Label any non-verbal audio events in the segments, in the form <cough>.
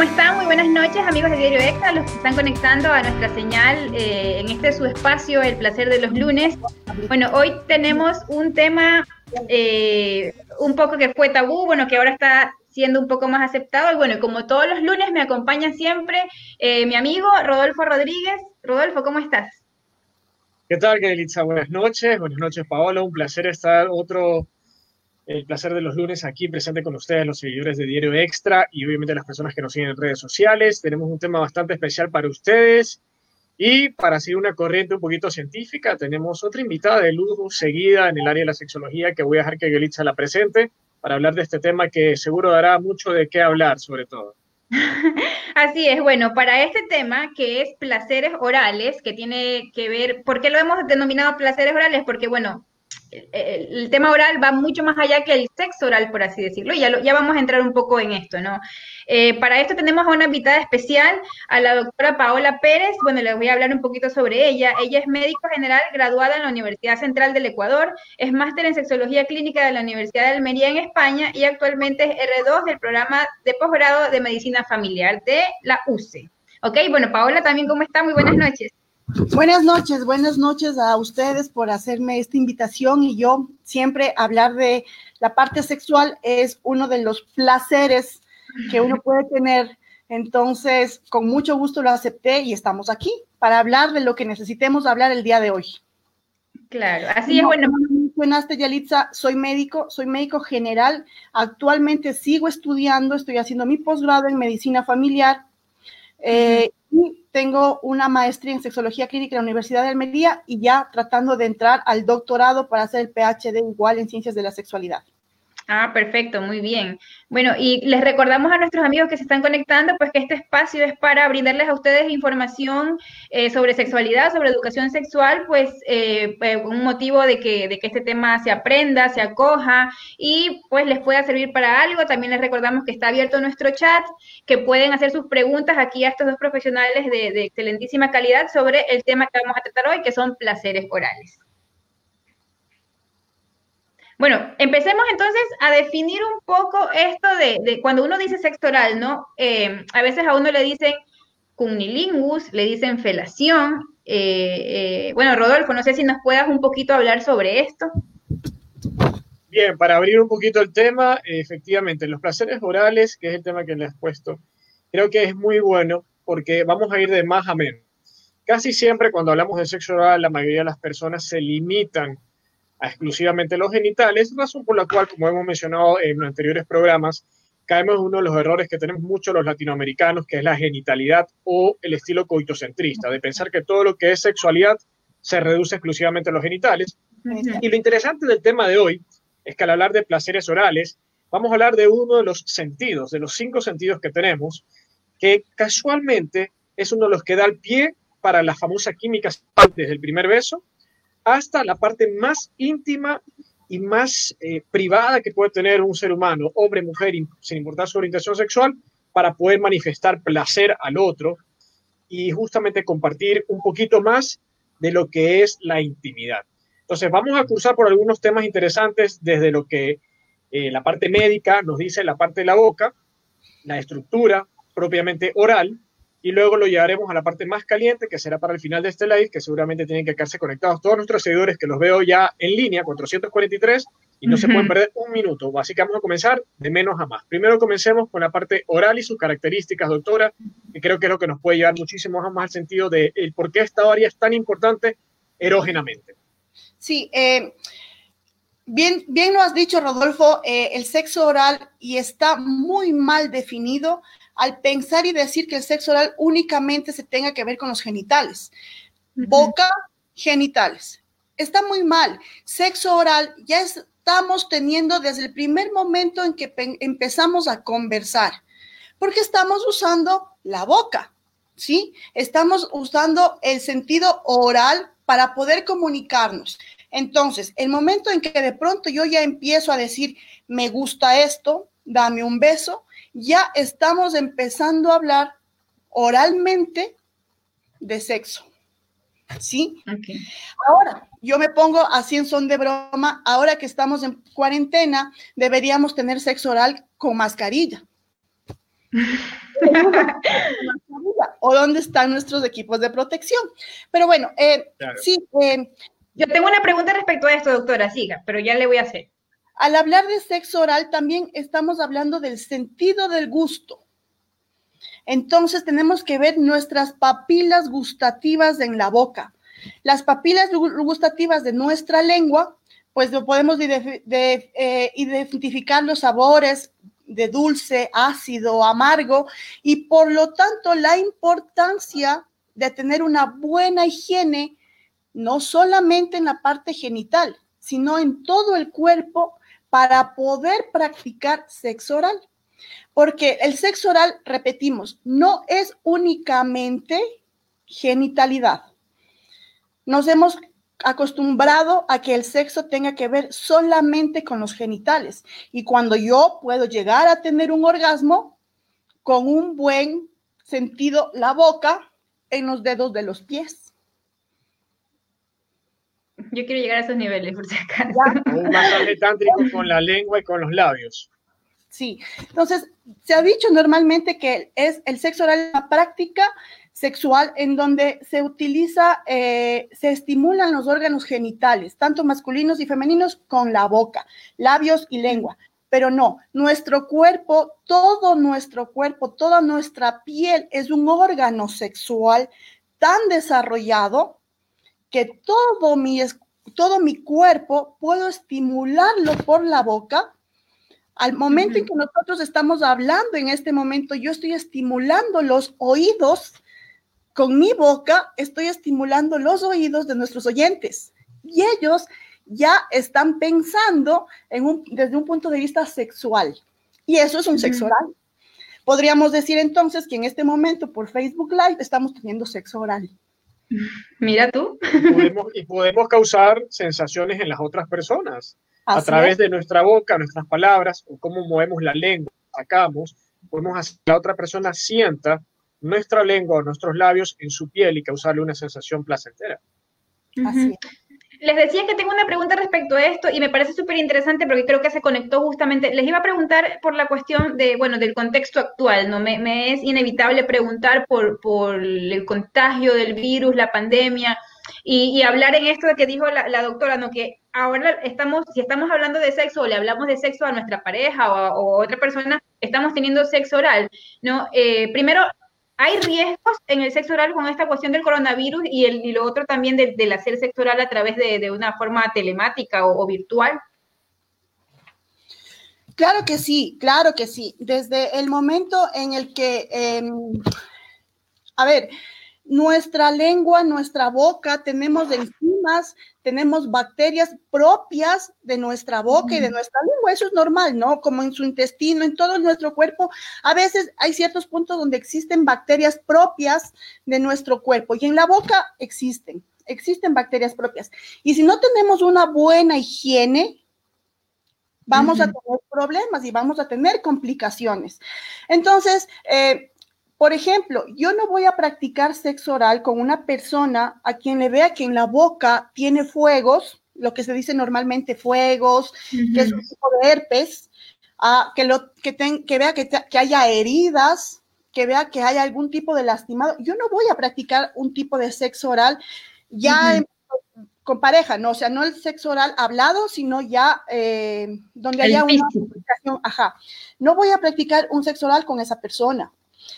¿cómo están? Muy buenas noches, amigos de Diario Extra, los que están conectando a nuestra señal eh, en este su espacio, El placer de los lunes. Bueno, hoy tenemos un tema eh, un poco que fue tabú, bueno, que ahora está siendo un poco más aceptado. Y bueno, como todos los lunes me acompaña siempre eh, mi amigo Rodolfo Rodríguez. Rodolfo, ¿cómo estás? ¿Qué tal, Kelitza? Buenas noches. Buenas noches, Paola. Un placer estar otro, el placer de los lunes aquí presente con ustedes, los seguidores de Diario Extra y obviamente las personas que nos siguen en redes sociales. Tenemos un tema bastante especial para ustedes. Y para seguir una corriente un poquito científica, tenemos otra invitada de lujo seguida en el área de la sexología que voy a dejar que Gelitza la presente para hablar de este tema que seguro dará mucho de qué hablar, sobre todo. <laughs> Así es, bueno, para este tema que es placeres orales, que tiene que ver, ¿por qué lo hemos denominado placeres orales? Porque, bueno, el, tema oral va mucho más allá que el sexo oral, por así decirlo, y ya, vamos a entrar un poco en esto, ¿no? Eh, para esto tenemos a una invitada especial, a la doctora Paola Pérez. Bueno, les voy a hablar un poquito sobre ella. Ella es médico general graduada en la Universidad Central del Ecuador, es máster en sexología clínica de la Universidad de Almería en España y actualmente es R2 del programa de posgrado de medicina familiar de la UCE. Ok, bueno, Paola también, ¿cómo está? Muy buenas noches. Buenas noches, buenas noches a ustedes por hacerme esta invitación y yo siempre hablar de la parte sexual es uno de los placeres que uno puede tener. Entonces, con mucho gusto lo acepté y estamos aquí para hablar de lo que necesitemos hablar el día de hoy. Claro, así es bueno. Mencionaste, Yalitza, soy médico, soy médico general. Actualmente sigo estudiando, estoy haciendo mi posgrado en medicina familiar. Eh, tengo una maestría en sexología clínica en la Universidad de Almería y ya tratando de entrar al doctorado para hacer el PhD igual en ciencias de la sexualidad. Ah, perfecto, muy bien. Bueno, y les recordamos a nuestros amigos que se están conectando, pues que este espacio es para brindarles a ustedes información eh, sobre sexualidad, sobre educación sexual, pues eh, eh, un motivo de que, este tema se aprenda, se acoja y pues les pueda servir para algo. También les recordamos que está abierto nuestro chat, que pueden hacer sus preguntas aquí a estos dos profesionales de excelentísima calidad sobre el tema que vamos a tratar hoy, que son placeres orales. Bueno, empecemos entonces a definir un poco esto de, cuando uno dice sexo oral, ¿no? Eh, a veces a uno le dicen cunilingus, le dicen felación. Eh, eh, bueno, Rodolfo, no sé si nos puedas un poquito hablar sobre esto. Bien, para abrir un poquito el tema, efectivamente, los placeres orales, que es el tema que le has puesto, creo que es muy bueno porque vamos a ir de más a menos. Casi siempre cuando hablamos de sexo oral, la mayoría de las personas se limitan a exclusivamente los genitales, razón por la cual, como hemos mencionado en los anteriores programas, caemos en uno de los errores que tenemos muchos los latinoamericanos, que es la genitalidad o el estilo coitocentrista, de pensar que todo lo que es sexualidad se reduce exclusivamente a los genitales. Y lo interesante del tema de hoy es que al hablar de placeres orales, vamos a hablar de uno de los sentidos, de los cinco sentidos que tenemos, que casualmente es uno de los que da el pie para la famosa química antes del primer beso hasta la parte más íntima y más eh, privada que puede tener un ser humano, hombre, mujer, sin importar su orientación sexual, para poder manifestar placer al otro y justamente compartir un poquito más de lo que es la intimidad. Entonces, vamos a cruzar por algunos temas interesantes desde lo que eh, la parte médica nos dice la parte de la boca, la estructura propiamente oral, y luego lo llevaremos a la parte más caliente, que será para el final de este live, que seguramente tienen que quedarse conectados todos nuestros seguidores, que los veo ya en línea, 443, y no se pueden perder un minuto. Así que vamos a comenzar de menos a más. Primero comencemos con la parte oral y sus características, doctora, que creo que es lo que nos puede llevar muchísimo más al sentido de el por qué esta área es tan importante erógenamente. Sí, eh, bien, bien lo has dicho, Rodolfo, eh, el sexo oral y está muy mal definido al pensar y decir que el sexo oral únicamente se tenga que ver con los genitales. Boca, genitales. Está muy mal. Sexo oral ya estamos teniendo desde el primer momento en que empezamos a conversar, porque estamos usando la boca, ¿sí? Estamos usando el sentido oral para poder comunicarnos. Entonces, el momento en que de pronto yo ya empiezo a decir, me gusta esto, dame un beso, ya estamos empezando a hablar oralmente de sexo. ¿Sí? Ahora, yo me pongo así en son de broma, ahora que estamos en cuarentena, deberíamos tener sexo oral con mascarilla. <laughs> o dónde están nuestros equipos de protección. Pero bueno, eh, sí. Eh, Yo tengo una pregunta respecto a esto, doctora, siga, pero ya le voy a hacer. Al hablar de sexo oral, también estamos hablando del sentido del gusto. Entonces tenemos que ver nuestras papilas gustativas en la boca. Las papilas gustativas de nuestra lengua, pues podemos eh, identificar los sabores de dulce, ácido, amargo, y por lo tanto la importancia de tener una buena higiene, no solamente en la parte genital, sino en todo el cuerpo para poder practicar sexo oral. Porque el sexo oral, repetimos, no es únicamente genitalidad. Nos hemos acostumbrado a que el sexo tenga que ver solamente con los genitales. Y cuando yo puedo llegar a tener un orgasmo con un buen sentido la boca en los dedos de los pies. Yo quiero llegar a esos niveles, por si acaso. Un masaje tántrico con la lengua y con los labios. Sí, entonces se ha dicho normalmente que es el sexo oral una práctica sexual en donde se utiliza, eh, se estimulan los órganos genitales, tanto masculinos y femeninos, con la boca, labios y lengua. Pero no, nuestro cuerpo, todo nuestro cuerpo, toda nuestra piel es un órgano sexual tan desarrollado que todo mi, todo mi cuerpo puedo estimularlo por la boca al momento en que nosotros estamos hablando en este momento, yo estoy estimulando los oídos, con mi boca estoy estimulando los oídos de nuestros oyentes y ellos ya están pensando en un, desde un punto de vista sexual. Y eso es un sexo oral. Podríamos decir entonces que en este momento por Facebook Live estamos teniendo sexo oral. Mira tú. y podemos causar sensaciones en las otras personas a través de nuestra boca, nuestras palabras, o cómo movemos la lengua, sacamos, podemos hacer que la otra persona sienta nuestra lengua o nuestros labios en su piel y causarle una sensación placentera. Así Les decía que tengo una pregunta respecto a esto y me parece súper interesante porque creo que se conectó justamente. Les iba a preguntar por la cuestión de, bueno, del contexto actual, ¿no? Me, es inevitable preguntar por, por el contagio del virus, la pandemia, y, hablar en esto de que dijo la, doctora, ¿no? Que ahora estamos, si estamos hablando de sexo o le hablamos de sexo a nuestra pareja o a, otra persona, estamos teniendo sexo oral, ¿no? Eh, primero, ¿hay riesgos en el sexo oral con esta cuestión del coronavirus y, el, y lo otro también del, hacer sexo oral a través de, una forma telemática o, virtual? Claro que sí, claro que sí. Desde el momento en el que, em, a ver, nuestra lengua, nuestra boca, tenemos enzimas, tenemos bacterias propias de nuestra boca y de nuestra lengua. Eso es normal, ¿no? Como en su intestino, en todo nuestro cuerpo. A veces hay ciertos puntos donde existen bacterias propias de nuestro cuerpo y en la boca existen, existen bacterias propias. Y si no tenemos una buena higiene, vamos a tener problemas y vamos a tener complicaciones. Entonces, eh, por ejemplo, yo no voy a practicar sexo oral con una persona a quien le vea que en la boca tiene fuegos, lo que se dice normalmente fuegos, que es un tipo de herpes, que, lo, que, que vea que, que haya heridas, que vea que haya algún tipo de lastimado. Yo no voy a practicar un tipo de sexo oral ya con pareja, no, o sea, no el sexo oral hablado, sino ya eh, donde haya una comunicación, ajá. No voy a practicar un sexo oral con esa persona.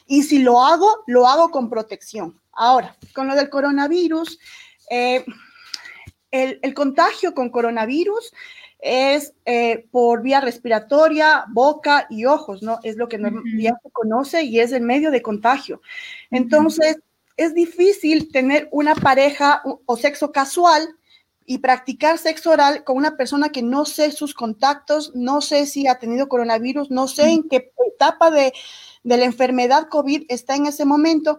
Y si lo hago, lo hago con protección. Ahora, con lo del coronavirus, eh, el, contagio con coronavirus es eh, por vía respiratoria, boca y ojos, ¿no? Es lo que ya se conoce y es el medio de contagio. Entonces, es difícil tener una pareja o sexo casual y practicar sexo oral con una persona que no sé sus contactos, no sé si ha tenido coronavirus, no sé en qué etapa de, de la enfermedad COVID está en ese momento.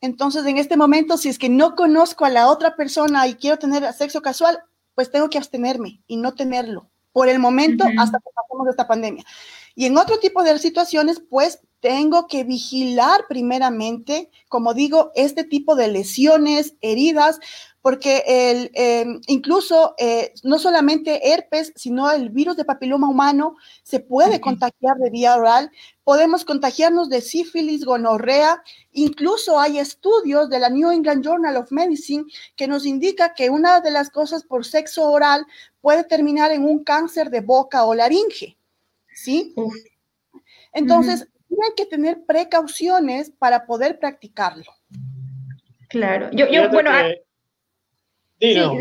Entonces, en este momento, si es que no conozco a la otra persona y quiero tener sexo casual, pues tengo que abstenerme y no tenerlo por el momento hasta que pasemos esta pandemia. Y en otro tipo de situaciones, pues tengo que vigilar primeramente, como digo, este tipo de lesiones, heridas, porque el, em, incluso eh, no solamente herpes, sino el virus de papiloma humano se puede contagiar de vía oral. Podemos contagiarnos de sífilis, gonorrea. Incluso hay estudios de la New England Journal of Medicine que nos indica que una de las cosas por sexo oral puede terminar en un cáncer de boca o laringe. ¿Sí? Entonces, tienen que tener precauciones para poder practicarlo. Claro. Yo, yo bueno, Sí, no,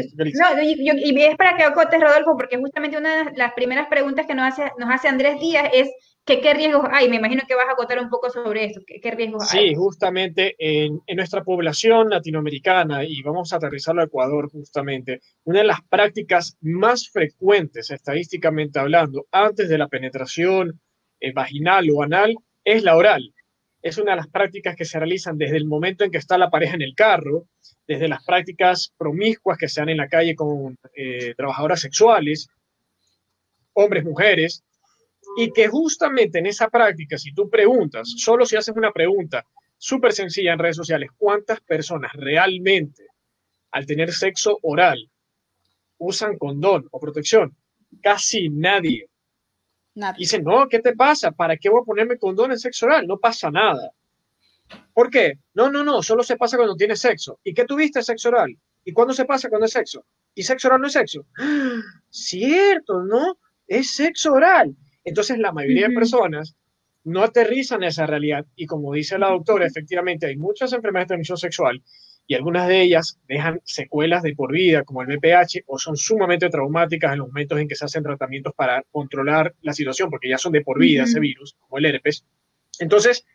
y es para que acotes, Rodolfo, porque justamente una de las primeras preguntas que nos hace, nos hace Andrés Díaz es que qué riesgos hay. Me imagino que vas a acotar un poco sobre eso. ¿Qué, riesgos hay? Sí, justamente en, en, nuestra población latinoamericana, y vamos a aterrizarlo a Ecuador justamente, una de las prácticas más frecuentes, estadísticamente hablando, antes de la penetración eh, vaginal o anal, es la oral. Es una de las prácticas que se realizan desde el momento en que está la pareja en el carro, desde las prácticas promiscuas que se dan en la calle con eh, trabajadoras sexuales, hombres, mujeres, y que justamente en esa práctica, si tú preguntas, solo si haces una pregunta súper sencilla en redes sociales, ¿cuántas personas realmente al tener sexo oral usan condón o protección? Casi nadie. Dicen, no, ¿qué te pasa? ¿Para qué voy a ponerme condón en sexo oral? No pasa nada. ¿Por qué? No, no, no, solo se pasa cuando tienes sexo. ¿Y qué tuviste sexo oral? ¿Y cuándo se pasa cuando es sexo? ¿Y sexo oral no es sexo? Cierto, ¿no? Es sexo oral. Entonces la mayoría de personas no aterrizan esa realidad y como dice la doctora, efectivamente hay muchas enfermedades de transmisión sexual y algunas de ellas dejan secuelas de por vida como el VPH o son sumamente traumáticas en los momentos en que se hacen tratamientos para controlar la situación porque ya son de por vida ese virus, como el herpes. Entonces,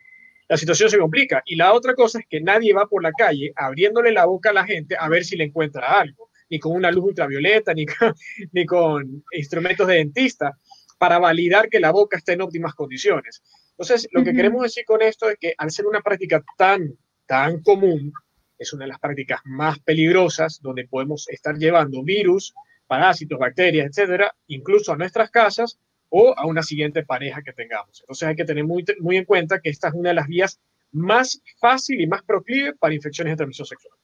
la situación se complica. Y la otra cosa es que nadie va por la calle abriéndole la boca a la gente a ver si le encuentra algo, ni con una luz ultravioleta, ni con, <laughs> ni con instrumentos de dentista, para validar que la boca está en óptimas condiciones. Entonces, lo que queremos decir con esto es que al ser una práctica tan, tan común, es una de las prácticas más peligrosas donde podemos estar llevando virus, parásitos, bacterias, etcétera, incluso a nuestras casas o a una siguiente pareja que tengamos. Entonces hay que tener muy, muy en cuenta que esta es una de las vías más fácil y más proclive para infecciones de transmisión sexual.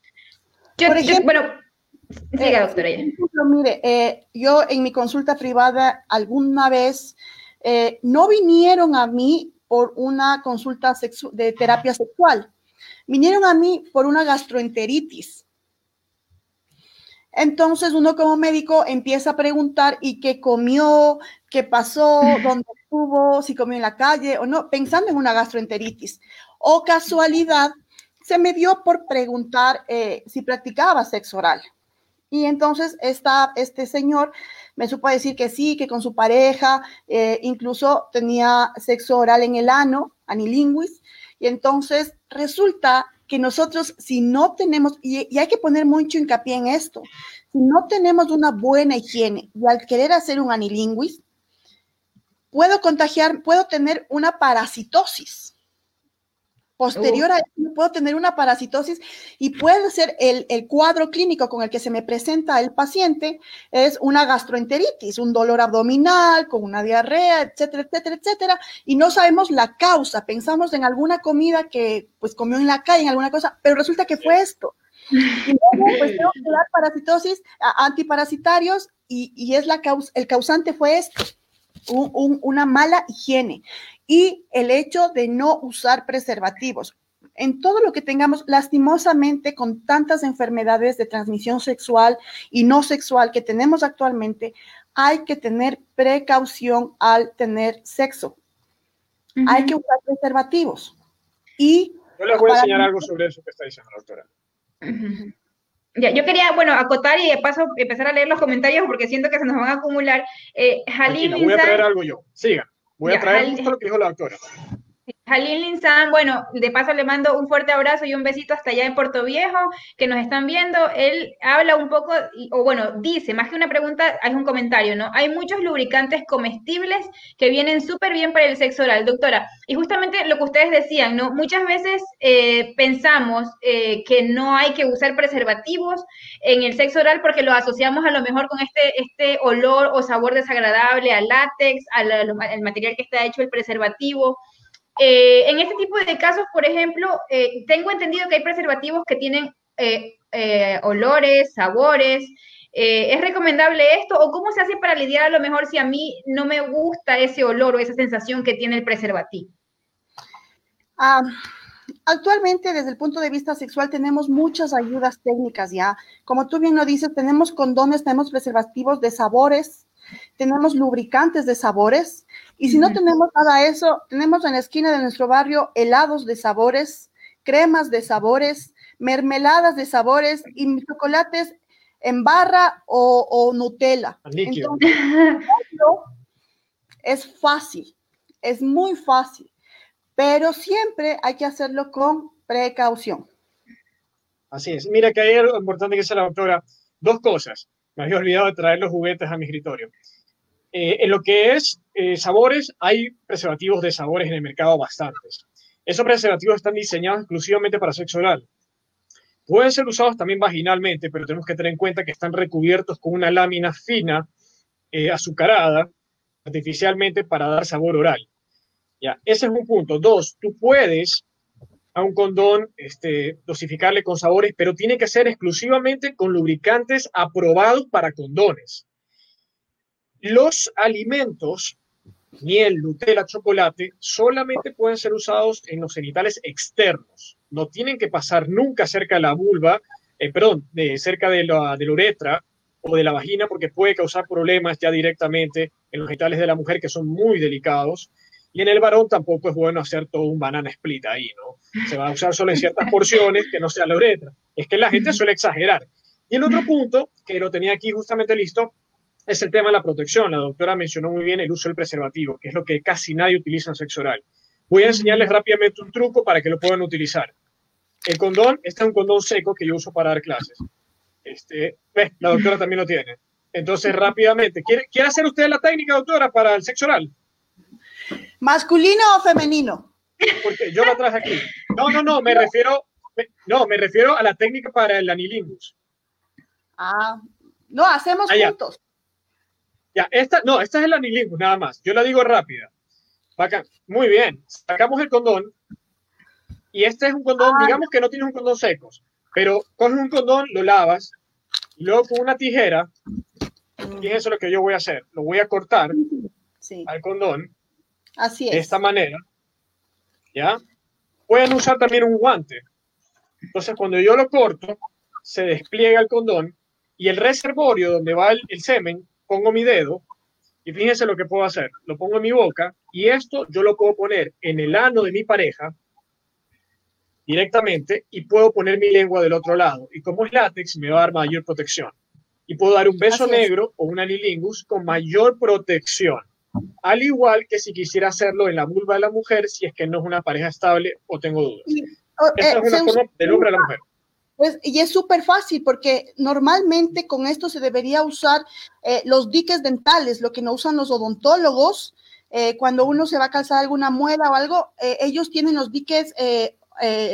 Por ejemplo, bueno, siga, eh, doctora. Ejemplo, mire, eh, yo en mi consulta privada alguna vez eh, no vinieron a mí por una consulta de terapia sexual, vinieron a mí por una gastroenteritis. Entonces uno como médico empieza a preguntar y qué comió, qué pasó, <laughs> dónde estuvo, si comió en la calle o no, pensando en una gastroenteritis. O casualidad, se me dio por preguntar eh, si practicaba sexo oral. Y entonces esta, este señor me supo decir que sí, que con su pareja eh, incluso tenía sexo oral en el ano, anilinguis. Y entonces resulta que nosotros, si no tenemos, y, hay que poner mucho hincapié en esto, si no tenemos una buena higiene y al querer hacer un anilinguis, puedo contagiar, puedo tener una parasitosis. Posterior a eso, puedo tener una parasitosis y puede ser el, el, cuadro clínico con el que se me presenta el paciente es una gastroenteritis, un dolor abdominal, con una diarrea, etcétera, etcétera, etcétera, y no sabemos la causa. Pensamos en alguna comida que pues comió en la calle, en alguna cosa, pero resulta que fue esto. Y luego, <laughs> pues tengo que dar parasitosis, antiparasitarios, y, y es la causa, el causante fue esto una mala higiene y el hecho de no usar preservativos. En todo lo que tengamos, lastimosamente, con tantas enfermedades de transmisión sexual y no sexual que tenemos actualmente, hay que tener precaución al tener sexo. Hay que usar preservativos. Y yo les voy a enseñar algo sobre eso que está diciendo la doctora. Ya, yo quería, bueno, acotar y de paso empezar a leer los comentarios porque siento que se nos van a acumular. Eh, voy a traer algo yo. Siga. Voy a traer justo lo que dijo la doctora. Jalín Linzán, bueno, de paso le mando un fuerte abrazo y un besito hasta allá en Puerto Viejo, que nos están viendo. Él habla un poco, o bueno, dice, más que una pregunta, es un comentario, ¿no? Hay muchos lubricantes comestibles que vienen súper bien para el sexo oral, doctora. Y justamente lo que ustedes decían, ¿no? Muchas veces eh, pensamos eh, que no hay que usar preservativos en el sexo oral porque lo asociamos a lo mejor con este, este olor o sabor desagradable al látex, al, al material que está hecho el preservativo Eh, en este tipo de casos, por ejemplo, eh, tengo entendido que hay preservativos que tienen eh, olores, sabores. ¿Es recomendable esto o cómo se hace para lidiar a lo mejor si a mí no me gusta ese olor o esa sensación que tiene el preservativo? Ah, actualmente, desde el punto de vista sexual, tenemos muchas ayudas técnicas ya. Como tú bien lo dices, tenemos condones, tenemos preservativos de sabores, tenemos lubricantes de sabores. Y si no tenemos nada de eso, tenemos en la esquina de nuestro barrio helados de sabores, cremas de sabores, mermeladas de sabores y chocolates en barra o, Nutella. Entonces, es fácil, es muy fácil pero siempre hay que hacerlo con precaución. Así es. Mira que hay algo importante que dice la doctora. Dos cosas. Me había olvidado de traer los juguetes a mi escritorio. Eh, en lo que es eh, sabores, hay preservativos de sabores en el mercado bastantes. Esos preservativos están diseñados exclusivamente para sexo oral. Pueden ser usados también vaginalmente, pero tenemos que tener en cuenta que están recubiertos con una lámina fina, eh, azucarada, artificialmente para dar sabor oral. Ya, ese es un punto. Dos, tú puedes a un condón este, dosificarle con sabores, pero tiene que ser exclusivamente con lubricantes aprobados para condones. Los alimentos, miel, Nutella, chocolate, solamente pueden ser usados en los genitales externos. No tienen que pasar nunca cerca de la vulva, eh, perdón, de, cerca de la, de la uretra o de la vagina, porque puede causar problemas ya directamente en los genitales de la mujer que son muy delicados. Y en el varón tampoco es bueno hacer todo un banana split ahí, ¿no? Se va a usar solo en ciertas <laughs> porciones que no sea la uretra. Es que la gente suele exagerar. Y el otro punto, que lo tenía aquí justamente listo, es el tema de la protección. La doctora mencionó muy bien el uso del preservativo, que es lo que casi nadie utiliza en sexo oral. Voy a enseñarles rápidamente un truco para que lo puedan utilizar. El condón, este es un condón seco que yo uso para dar clases. Este, ¿ves? La doctora también lo tiene. Entonces, rápidamente, ¿quiere, ¿quiere hacer usted la técnica, doctora, para el sexo oral? ¿Masculino o femenino? Porque yo la traje aquí. No, no, no, me refiero, no, me refiero a la técnica para el anilingus. Ah, no, hacemos ah, juntos. Ya, esta, no, esta es el anilingus, nada más. Yo la digo rápida. Muy bien, sacamos el condón y este es un condón, ah. digamos que no tienes un condón secos, pero coges un condón, lo lavas y luego con una tijera, y eso es lo que yo voy a hacer, lo voy a cortar al condón Así es. De esta manera. ¿Ya? Pueden usar también un guante. Entonces, cuando yo lo corto, se despliega el condón y el reservorio donde va el, semen, pongo mi dedo y fíjense lo que puedo hacer. Lo pongo en mi boca y esto yo lo puedo poner en el ano de mi pareja directamente y puedo poner mi lengua del otro lado. Y como es látex, me va a dar mayor protección. Y puedo dar un beso negro o un anilingus con mayor protección al igual que si quisiera hacerlo en la vulva de la mujer si es que no es una pareja estable o tengo dudas. Esta es una forma del hombre a la mujer. Pues, y es súper fácil porque normalmente con esto se debería usar eh, los diques dentales, lo que no usan los odontólogos. Eh, cuando uno se va a calzar alguna muela o algo, eh, ellos tienen los diques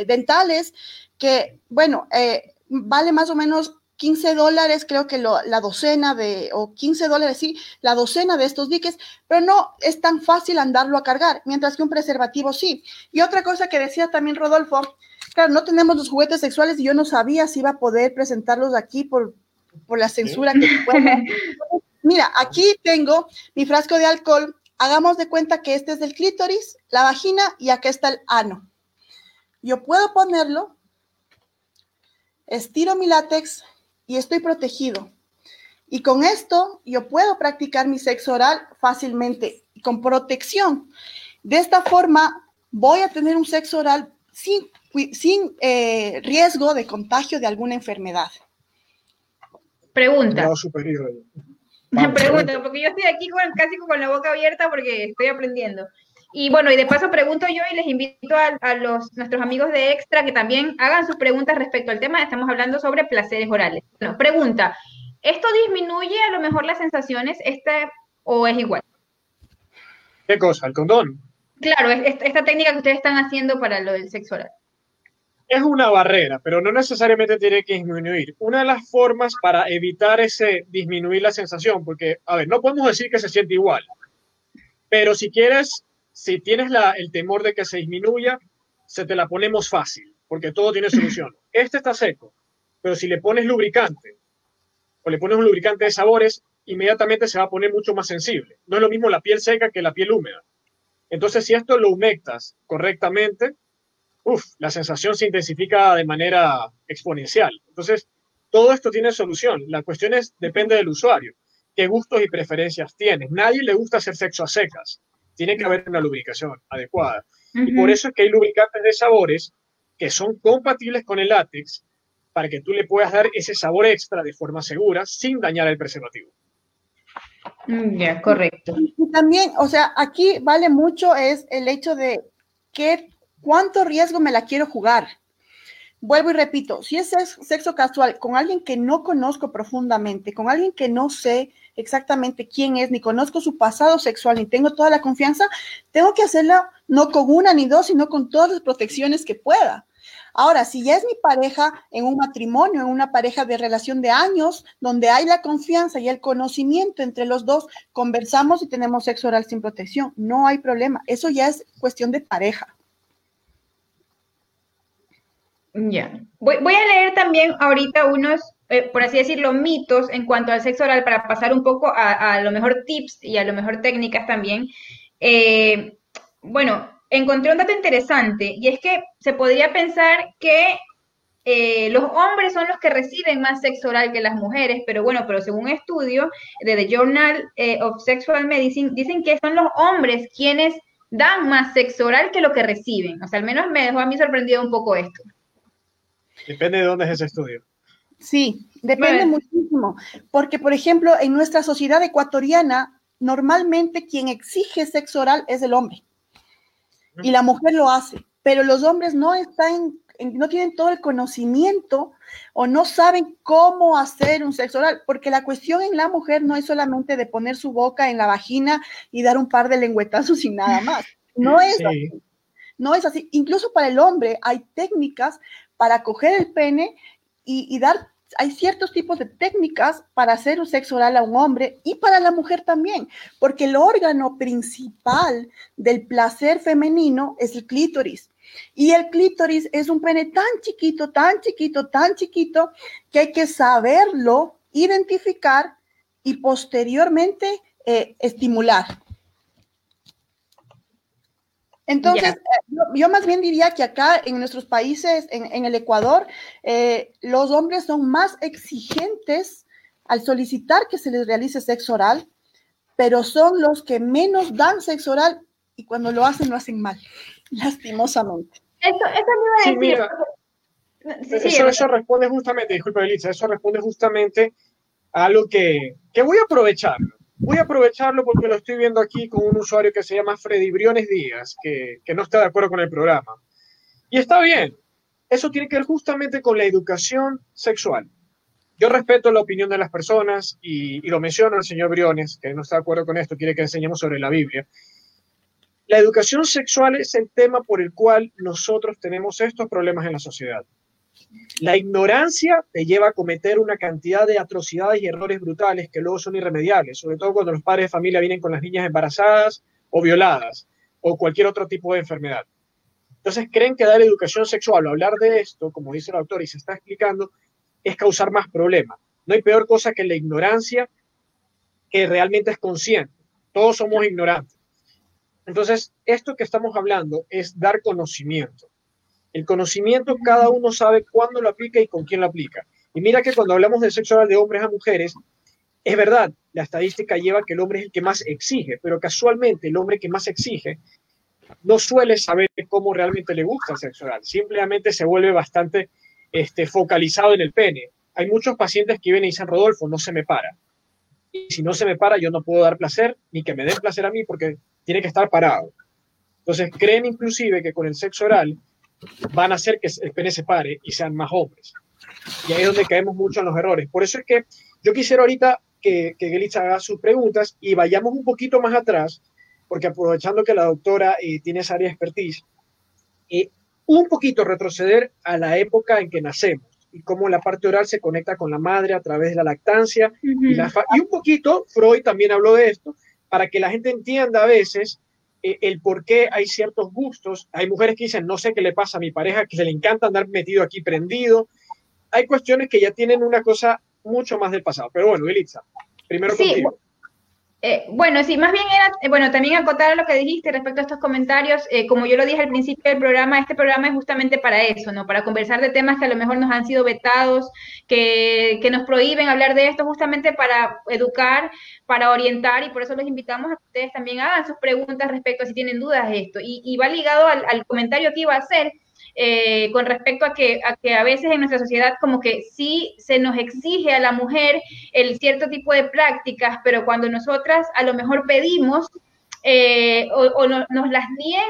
dentales que, bueno, vale más o menos 15 dólares, creo que la docena de, o 15 dólares, sí, la docena de estos diques, pero no es tan fácil andarlo a cargar, mientras que un preservativo sí. Y otra cosa que decía también Rodolfo, claro, no tenemos los juguetes sexuales y yo no sabía si iba a poder presentarlos aquí por, por la censura que <laughs> Mira, aquí tengo mi frasco de alcohol, hagamos de cuenta que este es del clítoris, la vagina y acá está el ano. Yo puedo ponerlo, estiro mi látex, y estoy protegido. Y con esto yo puedo practicar mi sexo oral fácilmente con protección. De esta forma voy a tener un sexo oral sin, sin eh, riesgo de contagio de alguna enfermedad. Pregunta. <laughs> Pregunta, porque yo estoy aquí casi con la boca abierta porque estoy aprendiendo. Y bueno, y de paso pregunto yo y les invito a, los, nuestros amigos de Extra que también hagan sus preguntas respecto al tema. Estamos hablando sobre placeres orales. Bueno, pregunta, ¿esto disminuye a lo mejor las sensaciones este, o es igual? ¿Qué cosa? ¿El condón? Claro, esta técnica que ustedes están haciendo para lo del sexo oral. Es una barrera, pero no necesariamente tiene que disminuir. Una de las formas para evitar ese disminuir la sensación, porque, a ver, no podemos decir que se siente igual, pero si quieres si tienes la, el temor de que se disminuya, se te la ponemos fácil, porque todo tiene solución. <laughs> Este está seco, pero si le pones lubricante o le pones un lubricante de sabores, inmediatamente se va a poner mucho más sensible. No es lo mismo la piel seca que la piel húmeda. Entonces, si esto lo humectas correctamente, uf, la sensación se intensifica de manera exponencial. Entonces, todo esto tiene solución. La cuestión es, depende del usuario, qué gustos y preferencias tienes. Nadie le gusta hacer sexo a secas. Tiene que haber una lubricación adecuada. Y por eso es que hay lubricantes de sabores que son compatibles con el látex para que tú le puedas dar ese sabor extra de forma segura sin dañar el preservativo. Mm, ya, correcto. Y también, o sea, aquí vale mucho es el hecho de qué, cuánto riesgo me la quiero jugar. Vuelvo y repito, si es sexo casual con alguien que no conozco profundamente, con alguien que no sé exactamente quién es, ni conozco su pasado sexual, ni tengo toda la confianza, tengo que hacerlo no con una ni dos, sino con todas las protecciones que pueda. Ahora, si ya es mi pareja en un matrimonio, en una pareja de relación de años, donde hay la confianza y el conocimiento entre los dos, conversamos y tenemos sexo oral sin protección. No hay problema. Eso ya es cuestión de pareja. Ya. Voy, a leer también ahorita unos, eh, por así decirlo, mitos en cuanto al sexo oral para pasar un poco a, lo mejor tips y a lo mejor técnicas también. Eh, bueno, encontré un dato interesante y es que se podría pensar que eh, los hombres son los que reciben más sexo oral que las mujeres, pero bueno, pero según un estudio de The Journal eh, of Sexual Medicine, dicen que son los hombres quienes dan más sexo oral que lo que reciben. O sea, al menos me dejó a mí sorprendido un poco esto. Depende de dónde es ese estudio. Sí, depende muchísimo, porque por ejemplo, en nuestra sociedad ecuatoriana, normalmente quien exige sexo oral es el hombre y la mujer lo hace, pero los hombres no están, no tienen todo el conocimiento o no saben cómo hacer un sexo oral, porque la cuestión en la mujer no es solamente de poner su boca en la vagina y dar un par de lengüetazos y nada más. No es así. No es así. Incluso para el hombre hay técnicas para coger el pene y, dar hay ciertos tipos de técnicas para hacer un sexo oral a un hombre y para la mujer también, porque el órgano principal del placer femenino es el clítoris. Y el clítoris es un pene tan chiquito, tan chiquito, tan chiquito, que hay que saberlo identificar y posteriormente eh, estimular. Entonces, eh, yo, más bien diría que acá en nuestros países, en, el Ecuador, eh, los hombres son más exigentes al solicitar que se les realice sexo oral, pero son los que menos dan sexo oral y cuando lo hacen lo hacen mal, <laughs> lastimosamente. Eso, eso me iba a decir. eso, eso, responde justamente, disculpa Elisa, eso responde justamente a lo que, que voy a aprovechar Voy a aprovecharlo porque lo estoy viendo aquí con un usuario que se llama Freddy Briones Díaz, que, no está de acuerdo con el programa. Y está bien. Eso tiene que ver justamente con la educación sexual. Yo respeto la opinión de las personas y, y lo menciona el señor Briones, que no está de acuerdo con esto, quiere que enseñemos sobre la Biblia. La educación sexual es el tema por el cual nosotros tenemos estos problemas en la sociedad. La ignorancia te lleva a cometer una cantidad de atrocidades y errores brutales que luego son irremediables, sobre todo cuando los padres de familia vienen con las niñas embarazadas o violadas o cualquier otro tipo de enfermedad. Entonces creen que dar educación sexual o hablar de esto, como dice el autor y se está explicando, es causar más problemas. No hay peor cosa que la ignorancia que realmente es consciente. Todos somos ignorantes. Entonces, esto que estamos hablando es dar conocimiento. El conocimiento cada uno sabe cuándo lo aplica y con quién lo aplica. Y mira que cuando hablamos de sexo oral de hombres a mujeres, es verdad, la estadística lleva que el hombre es el que más exige, pero casualmente el hombre que más exige no suele saber cómo realmente le gusta el sexo oral, simplemente se vuelve bastante este, focalizado en el pene. Hay muchos pacientes que vienen y dicen, Rodolfo, no se me para. Y si no se me para, yo no puedo dar placer, ni que me den placer a mí, porque tiene que estar parado. Entonces, creen inclusive que con el sexo oral van a hacer que el pene se pare y sean más hombres. Y ahí es donde caemos mucho en los errores. Por eso es que yo quisiera ahorita que, que haga sus preguntas y vayamos un poquito más atrás, porque aprovechando que la doctora eh, tiene esa área de expertise, eh, un poquito retroceder a la época en que nacemos y cómo la parte oral se conecta con la madre a través de la lactancia. y, y un poquito, Freud también habló de esto, para que la gente entienda a veces el por qué hay ciertos gustos. Hay mujeres que dicen, no sé qué le pasa a mi pareja, que se le encanta andar metido aquí prendido. Hay cuestiones que ya tienen una cosa mucho más del pasado. Pero bueno, Elitza, primero contigo. Eh, bueno, sí, más bien era, eh, bueno, también acotar lo que dijiste respecto a estos comentarios. Eh, como yo lo dije al principio del programa, este programa es justamente para eso, ¿no? Para conversar de temas que a lo mejor nos han sido vetados, que, que nos prohíben hablar de esto, justamente para educar, para orientar, y por eso los invitamos a que ustedes también hagan sus preguntas respecto a si tienen dudas de esto. Y, va ligado al comentario que iba a hacer eh, con respecto a que, a que a veces en nuestra sociedad como que sí se nos exige a la mujer el cierto tipo de prácticas, pero cuando nosotras a lo mejor pedimos eh, o, nos las niegan,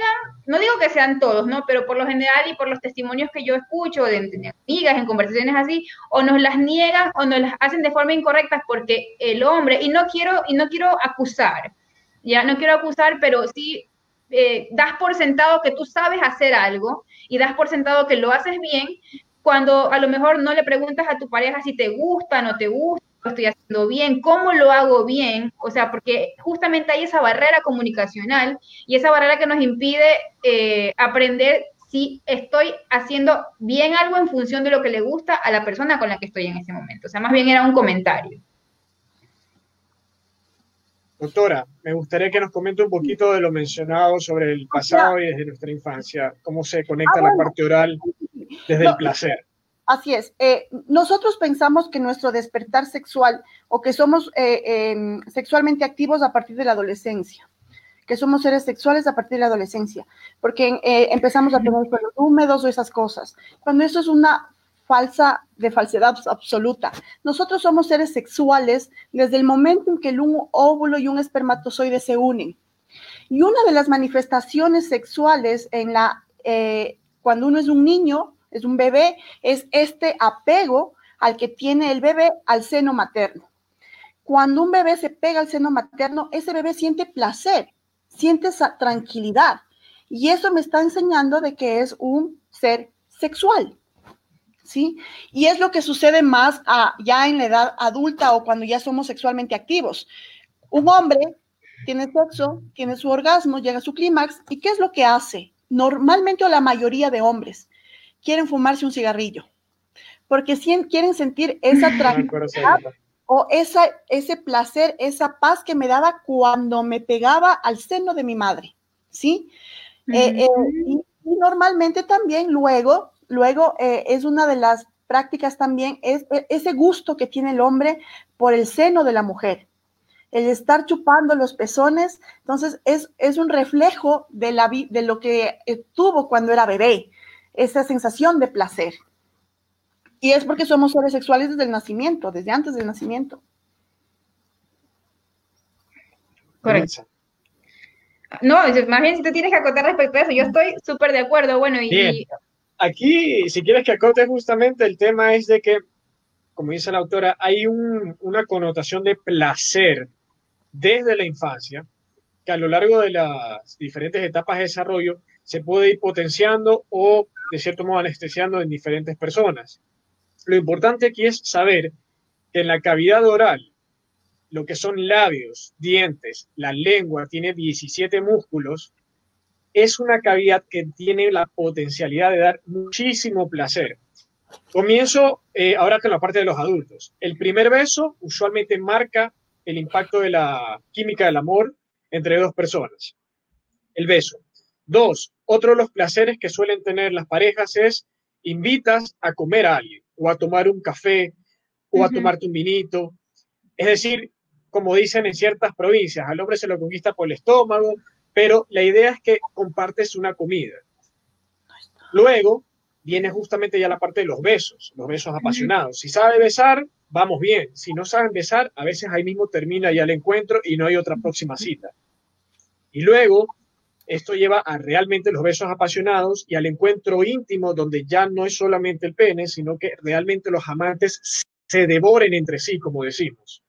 no digo que sean todos, ¿no? Pero por lo general y por los testimonios que yo escucho de, de, amigas en conversaciones así, o nos las niegan o nos las hacen de forma incorrecta porque el hombre, y no quiero, y no quiero acusar, ya no quiero acusar, pero sí eh, das por sentado que tú sabes hacer algo y das por sentado que lo haces bien, cuando a lo mejor no le preguntas a tu pareja si te gusta, no te gusta, lo estoy haciendo bien, cómo lo hago bien, o sea, porque justamente hay esa barrera comunicacional y esa barrera que nos impide eh, aprender si estoy haciendo bien algo en función de lo que le gusta a la persona con la que estoy en ese momento. O sea, más bien era un comentario. Doctora, me gustaría que nos comente un poquito de lo mencionado sobre el pasado y desde nuestra infancia, cómo se conecta ah, bueno. la parte oral desde no, el placer. Así es. Eh, nosotros pensamos que nuestro despertar sexual o que somos eh, eh, sexualmente activos a partir de la adolescencia, que somos seres sexuales a partir de la adolescencia, porque eh, empezamos a tener pelos húmedos o esas cosas. Cuando eso es una falsa, de falsedad absoluta. Nosotros somos seres sexuales desde el momento en que un óvulo y un espermatozoide se unen. Y una de las manifestaciones sexuales en la, eh, cuando uno es un niño, es un bebé, es este apego al que tiene el bebé al seno materno. Cuando un bebé se pega al seno materno, ese bebé siente placer, siente esa tranquilidad. Y eso me está enseñando de que es un ser sexual. ¿Sí? Y es lo que sucede más a, ya en la edad adulta o cuando ya somos sexualmente activos. Un hombre tiene sexo, tiene su orgasmo, llega a su clímax, ¿y qué es lo que hace? Normalmente o la mayoría de hombres quieren fumarse un cigarrillo, porque si quieren sentir esa tranquilidad o esa, ese placer, esa paz que me daba cuando me pegaba al seno de mi madre, ¿sí? Uh -huh. eh, eh, y, y normalmente también luego Luego, eh, es una de las prácticas también, es e, ese gusto que tiene el hombre por el seno de la mujer. El estar chupando los pezones, entonces es, es un reflejo de, la, de lo que eh, tuvo cuando era bebé, esa sensación de placer. Y es porque somos seres sexuales desde el nacimiento, desde antes del nacimiento. Correcto. No, más bien si tú tienes que acotar respecto a eso, yo estoy súper de acuerdo. Bueno, y, y, aquí, si quieres que acote justamente, el tema es de que, como dice la autora, hay un, una connotación de placer desde la infancia, que a lo largo de las diferentes etapas de desarrollo se puede ir potenciando o, de cierto modo, anestesiando en diferentes personas. Lo importante aquí es saber que en la cavidad oral, lo que son labios, dientes, la lengua, tiene 17 músculos, es una cavidad que tiene la potencialidad de dar muchísimo placer. Comienzo eh, ahora con la parte de los adultos. El primer beso usualmente marca el impacto de la química del amor entre dos personas. El beso. Dos, otro de los placeres que suelen tener las parejas es invitas a comer a alguien o a tomar un café o a uh -huh. tomarte un vinito. Es decir, como dicen en ciertas provincias, al hombre se lo conquista por el estómago, pero la idea es que compartes una comida. Luego viene justamente ya la parte de los besos, los besos apasionados. Si sabe besar, vamos bien. Si no saben besar, a veces ahí mismo termina ya el encuentro y no hay otra próxima cita. Y luego, esto lleva a realmente los besos apasionados y al encuentro íntimo donde ya no es solamente el pene, sino que realmente los amantes se devoren entre sí, como decimos,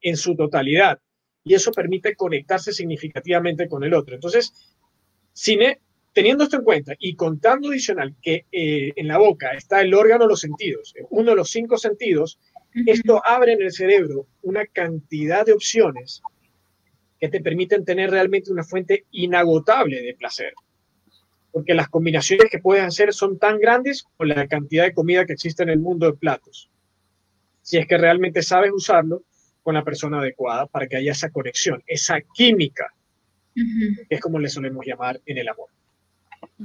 en su totalidad y eso permite conectarse significativamente con el otro. Entonces, cine, teniendo esto en cuenta y contando adicional que eh, en la boca está el órgano de los sentidos, uno de los cinco sentidos, uh -huh. esto abre en el cerebro una cantidad de opciones que te permiten tener realmente una fuente inagotable de placer. Porque las combinaciones que puedes hacer son tan grandes como la cantidad de comida que existe en el mundo de platos. Si es que realmente sabes usarlo con la persona adecuada para que haya esa conexión, esa química, que es como le solemos llamar en el amor.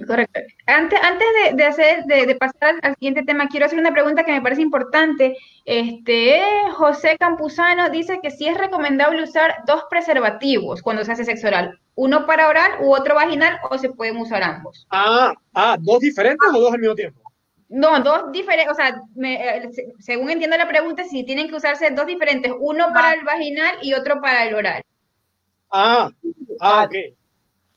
Correcto. Antes, antes de, hacer, de, pasar al siguiente tema, quiero hacer una pregunta que me parece importante. Este, José Campuzano dice que si es recomendable usar dos preservativos cuando se hace sexo oral, uno para oral u otro vaginal, o se pueden usar ambos. Ah, ah, dos diferentes o dos al mismo tiempo. No, dos diferentes, o sea, eh, según entiendo la pregunta, si tienen que usarse dos diferentes, uno para el vaginal y otro para el oral. Ah, ah, ok.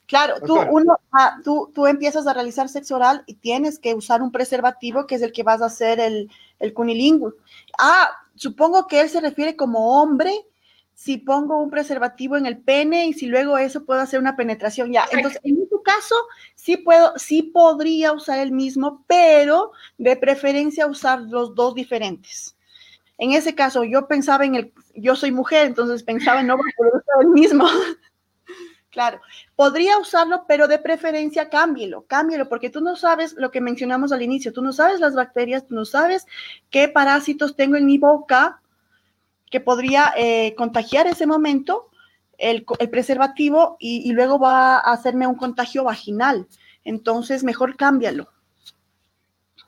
Claro, tú, uno, ah, tú, tú, empiezas a realizar sexo oral y tienes que usar un preservativo que es el que vas a hacer el, el cunilingus. Ah, supongo que él se refiere como hombre si pongo un preservativo en el pene y si luego eso puedo hacer una penetración ya. Entonces, en tu caso, sí puedo, sí podría usar el mismo, pero de preferencia usar los dos diferentes. En ese caso, yo pensaba en el, yo soy mujer, entonces pensaba en no poder usar el mismo. <laughs> Claro, podría usarlo, pero de preferencia cámbielo, cámbielo, porque tú no sabes lo que mencionamos al inicio, tú no sabes las bacterias, tú no sabes qué parásitos tengo en mi boca que podría eh, contagiar ese momento el, preservativo y, luego va a hacerme un contagio vaginal. Entonces, mejor cámbialo.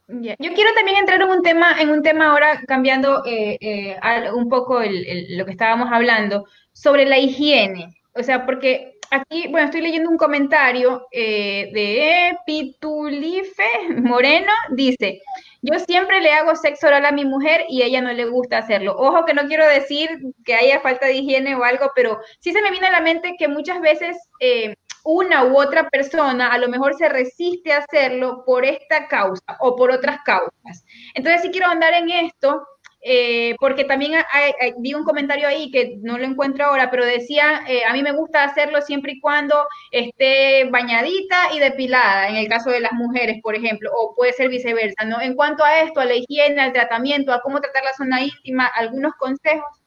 Yo quiero también entrar en un tema, en un tema ahora, cambiando eh, eh, un poco lo que estábamos hablando, sobre la higiene. O sea, porque aquí, bueno, estoy leyendo un comentario de Pitulife Moreno, dice, yo siempre le hago sexo oral a mi mujer y ella no le gusta hacerlo. Ojo que no quiero decir que haya falta de higiene o algo, pero sí se me viene a la mente que muchas veces eh, una u otra persona a lo mejor se resiste a hacerlo por esta causa o por otras causas. Entonces sí quiero andar en esto eh, porque también vi un comentario ahí que no lo encuentro ahora, pero decía, eh, a mí me gusta hacerlo siempre y cuando esté bañadita y depilada, en el caso de las mujeres, por ejemplo, o puede ser viceversa, ¿no? En cuanto a esto, a la higiene, al tratamiento, a cómo tratar la zona íntima, algunos consejos.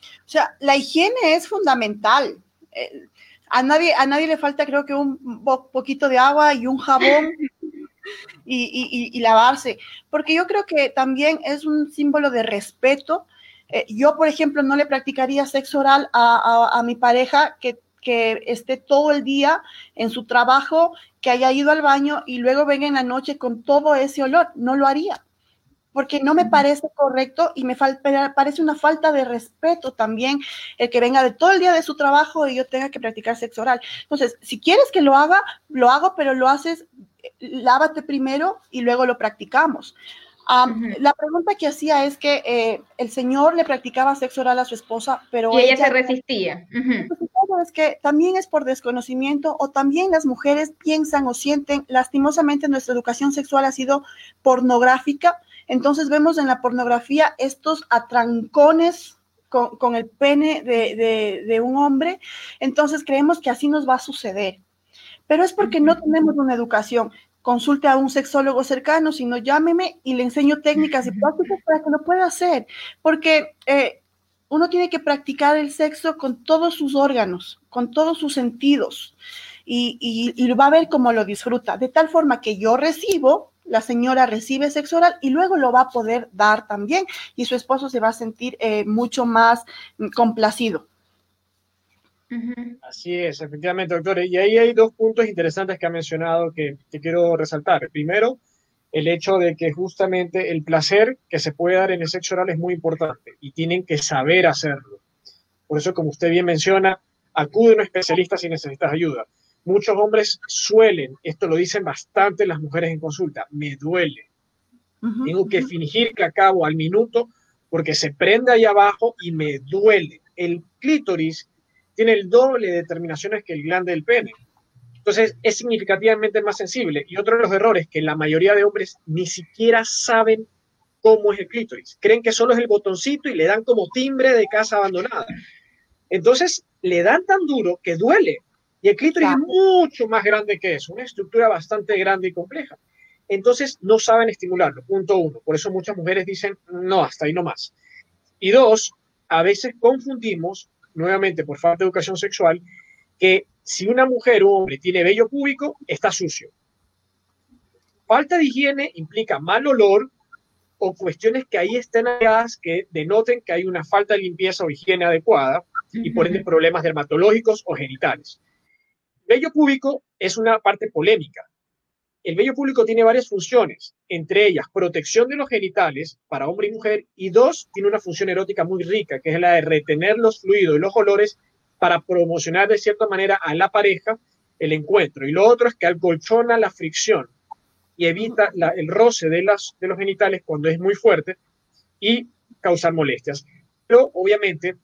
O sea, la higiene es fundamental. Eh, a nadie, a nadie le falta, creo que un poquito de agua y un jabón <laughs> y, lavarse, porque yo creo que también es un símbolo de respeto. Eh, yo, por ejemplo, no le practicaría sexo oral a, mi pareja que, que esté todo el día en su trabajo, que haya ido al baño y luego venga en la noche con todo ese olor. No lo haría porque no me parece correcto y me parece una falta de respeto también el que venga de todo el día de su trabajo y yo tenga que practicar sexo oral. Entonces, si quieres que lo haga, lo hago, pero lo haces lávate primero y luego lo practicamos. La pregunta que hacía es que eh, el señor le practicaba sexo oral a su esposa, pero... Y ella, se resistía. Es que también es por desconocimiento o también las mujeres piensan o sienten, lastimosamente nuestra educación sexual ha sido pornográfica, entonces vemos en la pornografía estos atrancones con, el pene de, de un hombre, entonces creemos que así nos va a suceder pero es porque no tenemos una educación. Consulte a un sexólogo cercano, sino llámeme y le enseño técnicas y prácticas para que lo pueda hacer, porque eh, uno tiene que practicar el sexo con todos sus órganos, con todos sus sentidos, y, y, va a ver cómo lo disfruta, de tal forma que yo recibo, la señora recibe sexo oral y luego lo va a poder dar también, y su esposo se va a sentir eh, mucho más Así es, efectivamente, doctor. Y ahí hay dos puntos interesantes que ha mencionado que, quiero resaltar. Primero, el hecho de que justamente el placer que se puede dar en el sexo oral es muy importante y tienen que saber hacerlo. Por eso, como usted bien menciona, acude a un especialista si necesitas ayuda. Muchos hombres suelen, esto lo dicen bastante las mujeres en consulta, me duele. Tengo que fingir que acabo al minuto porque se prende ahí abajo y me duele. El clítoris tiene el doble de terminaciones que el glande del pene. Entonces es significativamente más sensible. Y otro de los errores que la mayoría de hombres ni siquiera saben cómo es el clítoris. Creen que solo es el botoncito y le dan como timbre de casa abandonada. Entonces le dan tan duro que duele. Y el clítoris es mucho más grande que eso, una estructura bastante grande y compleja. Entonces no saben estimularlo, punto uno. Por eso muchas mujeres dicen, no, hasta ahí no más. Y dos, a veces confundimos nuevamente por falta de educación sexual, que si una mujer o hombre tiene vello púbico, está sucio. Falta de higiene implica mal olor o cuestiones que ahí estén agregadas que denoten que hay una falta de limpieza o higiene adecuada y por ende problemas dermatológicos o genitales. Vello púbico es una parte polémica. El vello púbico tiene varias funciones, entre ellas protección de los genitales para hombre y mujer, y dos, tiene una función erótica muy rica, que es la de retener los fluidos y los olores para promocionar de cierta manera a la pareja el encuentro. Y lo otro es que acolchona la fricción y evita el roce de, las, de los genitales cuando es muy fuerte y causar molestias. Pero obviamente,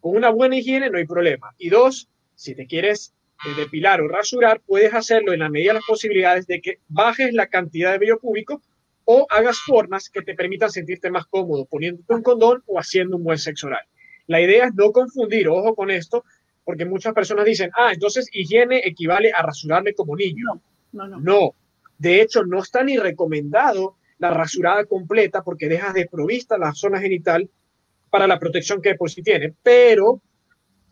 con una buena higiene no hay problema. Y dos, si te quieres depilar o rasurar, puedes hacerlo en la medida de las posibilidades de que bajes la cantidad de vello púbico o hagas formas que te permitan sentirte más cómodo poniéndote un condón o haciendo un buen sexo oral. La idea es no confundir, ojo con esto, porque muchas personas dicen, ah, entonces higiene equivale a rasurarme como niño. No, no, no. no de hecho, no está ni recomendado la rasurada completa porque dejas desprovista la zona genital para la protección que por sí tiene, pero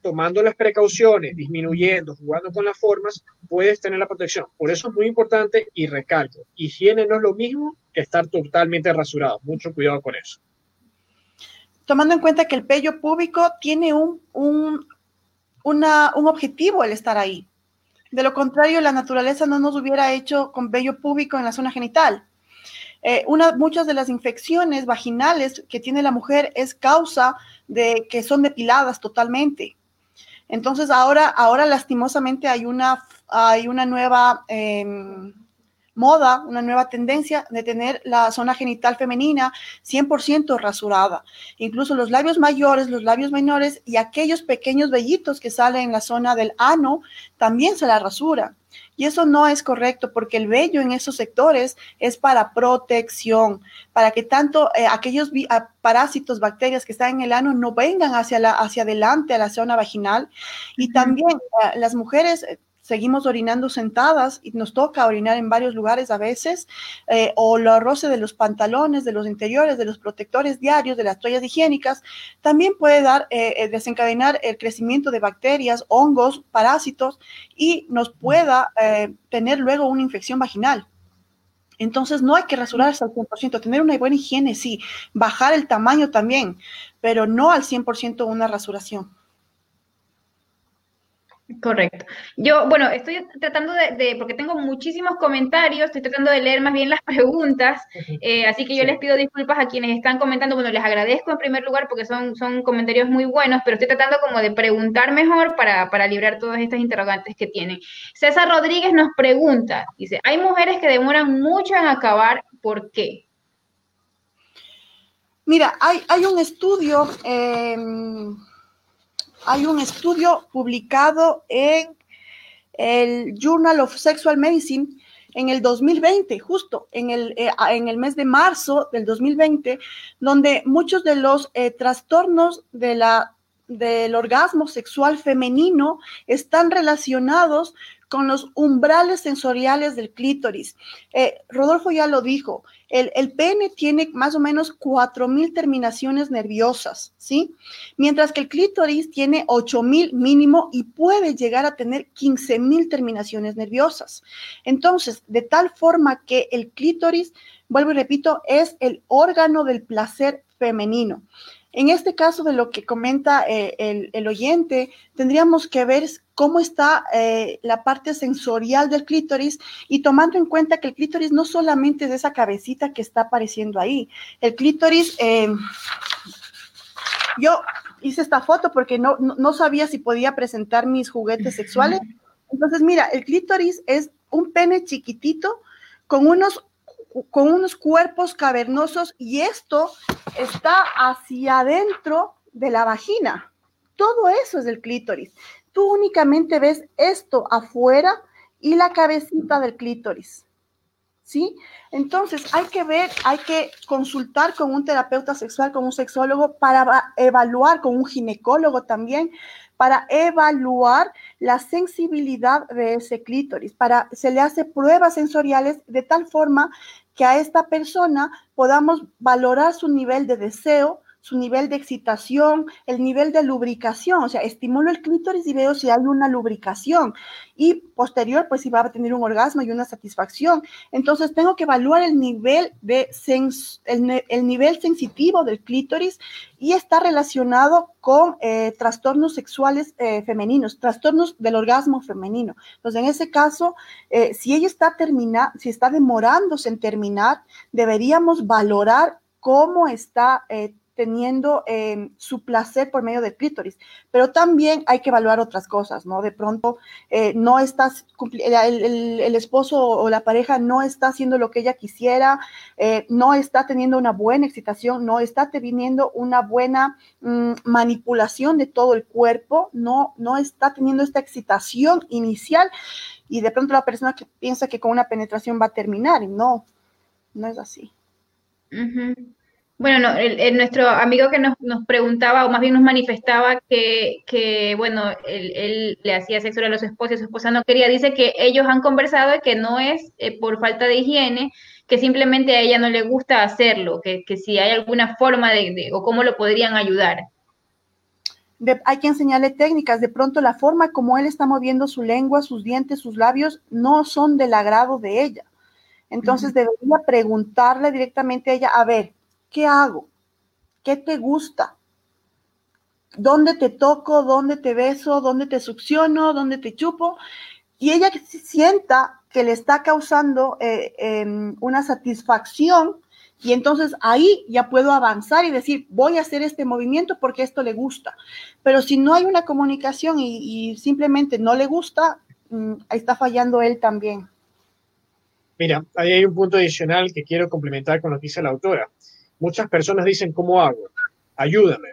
tomando las precauciones, disminuyendo, jugando con las formas, puedes tener la protección. Por eso es muy importante y recalco, higiene no es lo mismo que estar totalmente rasurado. Mucho cuidado con eso. Tomando en cuenta que el pello púbico tiene un, un, un objetivo el estar ahí. De lo contrario, la naturaleza no nos hubiera hecho con vello púbico en la zona genital. Eh, una, muchas de las infecciones vaginales que tiene la mujer es causa de que son depiladas totalmente. Entonces ahora, ahora lastimosamente hay una, hay una nueva em, moda, una nueva tendencia de tener la zona genital femenina 100% rasurada. Incluso los labios mayores, los labios menores y aquellos pequeños vellitos que salen en la zona del ano también se la rasura. Y eso no es correcto porque el vello en esos sectores es para protección, para que tanto eh, aquellos parásitos, bacterias que están en el ano no vengan hacia, la, hacia adelante a la zona vaginal. Y también eh, las mujeres eh, seguimos orinando sentadas y nos toca orinar en varios lugares a veces, eh, o lo roce de los pantalones, de los interiores, de los protectores diarios, de las toallas higiénicas, también puede dar, eh, eh, desencadenar el crecimiento de bacterias, hongos, parásitos y nos pueda tener luego una infección vaginal. Entonces no hay que rasurarse al 100%, tener una buena higiene, sí, bajar el tamaño también, pero no al 100% una rasuración. Correcto. Yo, bueno, estoy tratando de, porque tengo muchísimos comentarios, estoy tratando de leer más bien las <laughs> preguntas, eh, así que yo les pido disculpas a quienes están comentando, bueno, les agradezco en primer lugar porque son, son comentarios muy buenos, pero estoy tratando como de preguntar mejor para, para librar todas estas interrogantes que tienen. César Rodríguez nos pregunta, dice, hay mujeres que demoran mucho en acabar, ¿por qué? Mira, hay, hay un estudio... Eh, hay un estudio publicado en el Journal of Sexual Medicine en el 2020, justo en el, eh, en el mes de marzo del 2020, donde muchos de los eh, trastornos de la, del orgasmo sexual femenino están relacionados con los umbrales sensoriales del clítoris. Eh, Rodolfo ya lo dijo, el, el, pene tiene más o menos 4.000 terminaciones nerviosas, ¿sí? Mientras que el clítoris tiene 8.000 mínimo y puede llegar a tener 15.000 terminaciones nerviosas. Entonces, de tal forma que el clítoris, vuelvo y repito, es el órgano del placer femenino. En este caso de lo que comenta eh, el, oyente, tendríamos que ver cómo está eh, la parte sensorial del clítoris y tomando en cuenta que el clítoris no solamente es esa cabecita que está apareciendo ahí. El clítoris, eh, yo hice esta foto porque no, no sabía si podía presentar mis juguetes sexuales. Entonces, mira, el clítoris es un pene chiquitito con unos con unos cuerpos cavernosos y esto está hacia adentro de la vagina. Todo eso es el clítoris. Tú únicamente ves esto afuera y la cabecita del clítoris. ¿Sí? Entonces hay que ver, hay que consultar con un terapeuta sexual, con un sexólogo para evaluar, con un ginecólogo también, para evaluar la sensibilidad de ese clítoris. Para, se le hace pruebas sensoriales de tal forma que a esta persona podamos valorar su nivel de deseo, su nivel de excitación, el nivel de lubricación, o sea, estimulo el clítoris y veo si hay una lubricación y posterior, pues si va a tener un orgasmo y una satisfacción. Entonces, tengo que evaluar el nivel de el, nivel sensitivo del clítoris y está relacionado con eh, trastornos sexuales eh, femeninos, trastornos del orgasmo femenino. Entonces, en ese caso, eh, si ella está termina, si está demorándose en terminar, deberíamos valorar cómo está teniendo em, su placer por medio del clítoris. Pero también hay que evaluar otras cosas, ¿no? De pronto eh, no estás, el, el, esposo o la pareja no está haciendo lo que ella quisiera, eh, no está teniendo una buena excitación, no está teniendo una buena mm, manipulación de todo el cuerpo, no, no está teniendo esta excitación inicial y de pronto la persona que piensa que con una penetración va a terminar y no, no es así. Bueno, no, el, nuestro amigo que nos, nos, preguntaba, o más bien nos manifestaba que, que bueno, él, le hacía sexo a su esposa y su esposa no quería, dice que ellos han conversado de que no es eh, por falta de higiene, que simplemente a ella no le gusta hacerlo, que, que si hay alguna forma de, o cómo lo podrían ayudar. hay que enseñarle técnicas. De pronto la forma como él está moviendo su lengua, sus dientes, sus labios, no son del agrado de ella. Entonces debería preguntarle directamente a ella, a ver, ¿qué hago? ¿Qué te gusta? ¿Dónde te toco? ¿Dónde te beso? ¿Dónde te succiono? ¿Dónde te chupo? Y ella sienta que le está causando eh, em, una satisfacción y entonces ahí ya puedo avanzar y decir, voy a hacer este movimiento porque esto le gusta. Pero si no hay una comunicación y, simplemente no le gusta, mm, ahí está fallando él también. Mira, ahí hay un punto adicional que quiero complementar con lo que dice la autora. Muchas personas dicen, ¿cómo hago? Ayúdame.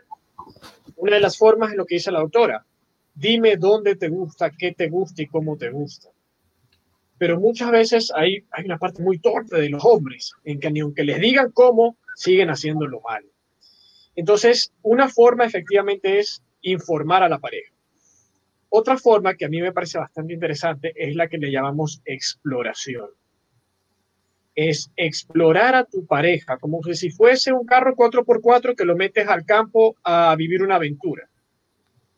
Una de las formas es lo que dice la autora. Dime dónde te gusta, qué te gusta y cómo te gusta. Pero muchas veces hay, hay una parte muy torpe de los hombres, en que ni aunque les digan cómo, siguen haciéndolo mal. Entonces, una forma efectivamente es informar a la pareja. Otra forma que a mí me parece bastante interesante es la que le llamamos exploración es explorar a tu pareja como si fuese un carro 4x4 que lo metes al campo a vivir una aventura.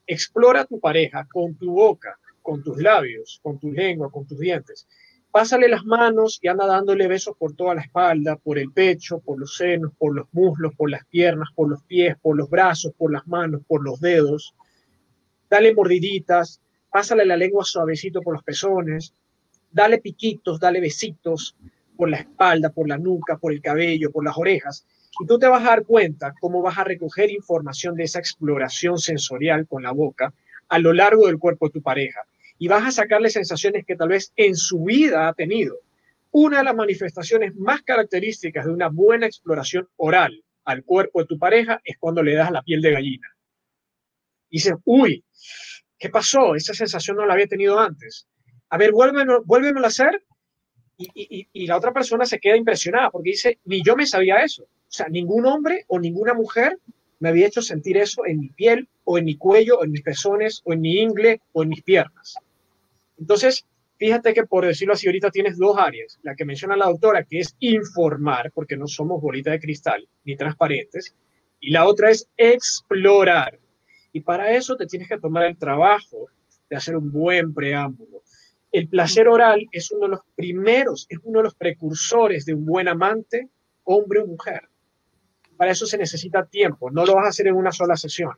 Explora a tu pareja con tu boca, con tus labios, con tu lengua, con tus dientes. Pásale las manos y anda dándole besos por toda la espalda, por el pecho, por los senos, por los muslos, por las piernas, por los pies, por los brazos, por las manos, por los dedos. Dale mordiditas, pásale la lengua suavecito por los pezones, dale piquitos, dale besitos, por la espalda, por la nuca, por el cabello, por las orejas. Y tú te vas a dar cuenta cómo vas a recoger información de esa exploración sensorial con la boca a lo largo del cuerpo de tu pareja. Y vas a sacarle sensaciones que tal vez en su vida ha tenido. Una de las manifestaciones más características de una buena exploración oral al cuerpo de tu pareja es cuando le das la piel de gallina. Dices, uy, ¿qué pasó? Esa sensación no la había tenido antes. A ver, vuélvemelo, vuélvemelo a hacer y, la otra persona se queda impresionada porque dice, ni yo me sabía eso. O sea, ningún hombre o ninguna mujer me había hecho sentir eso en mi piel o en mi cuello, o en mis pezones o en mi ingle o en mis piernas. Entonces, fíjate que por decirlo así, ahorita tienes dos áreas. La que menciona la doctora, que es informar, porque no somos bolitas de cristal ni transparentes. Y la otra es explorar. Y para eso te tienes que tomar el trabajo de hacer un buen preámbulo, el placer oral es uno de los primeros, es uno de los precursores de un buen amante, hombre o mujer. Para eso se necesita tiempo, no lo vas a hacer en una sola sesión.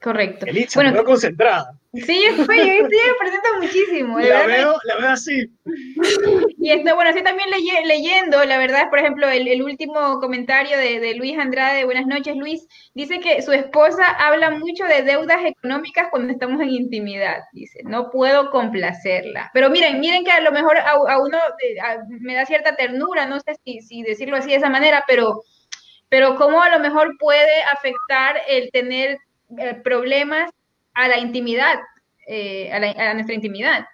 Correcto. Elisa, bueno, concentrada. Sí, yo estoy, yo estoy aprendiendo muchísimo. La veo, la veo así. <laughs> Y esto, bueno, así también leyendo, la verdad, por ejemplo, el, último comentario de, de, Luis Andrade, buenas noches Luis, dice que su esposa habla mucho de deudas económicas cuando estamos en intimidad, dice, no puedo complacerla. Pero miren, miren que a lo mejor a, uno me da cierta ternura, no sé si, si decirlo así de esa manera, pero pero cómo a lo mejor puede afectar el tener eh, problemas a la intimidad, eh, a, nuestra intimidad.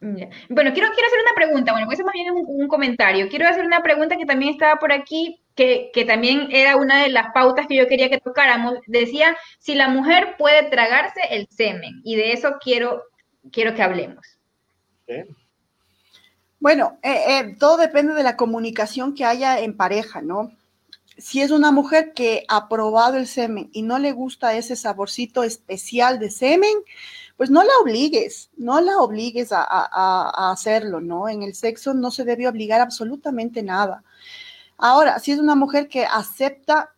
Bueno, quiero, quiero hacer una pregunta, bueno, pues eso más bien es un, comentario. Quiero hacer una pregunta que también estaba por aquí, que, también era una de las pautas que yo quería que tocáramos. Decía, si la mujer puede tragarse el semen, y de eso quiero, quiero que hablemos. Bueno, eh, eh, todo depende de la comunicación que haya en pareja, ¿no? Si es una mujer que ha probado el semen y no le gusta ese saborcito especial de semen, pues no la obligues, no la obligues a, hacerlo, ¿no? En el sexo no se debe obligar absolutamente nada. Ahora, si es una mujer que acepta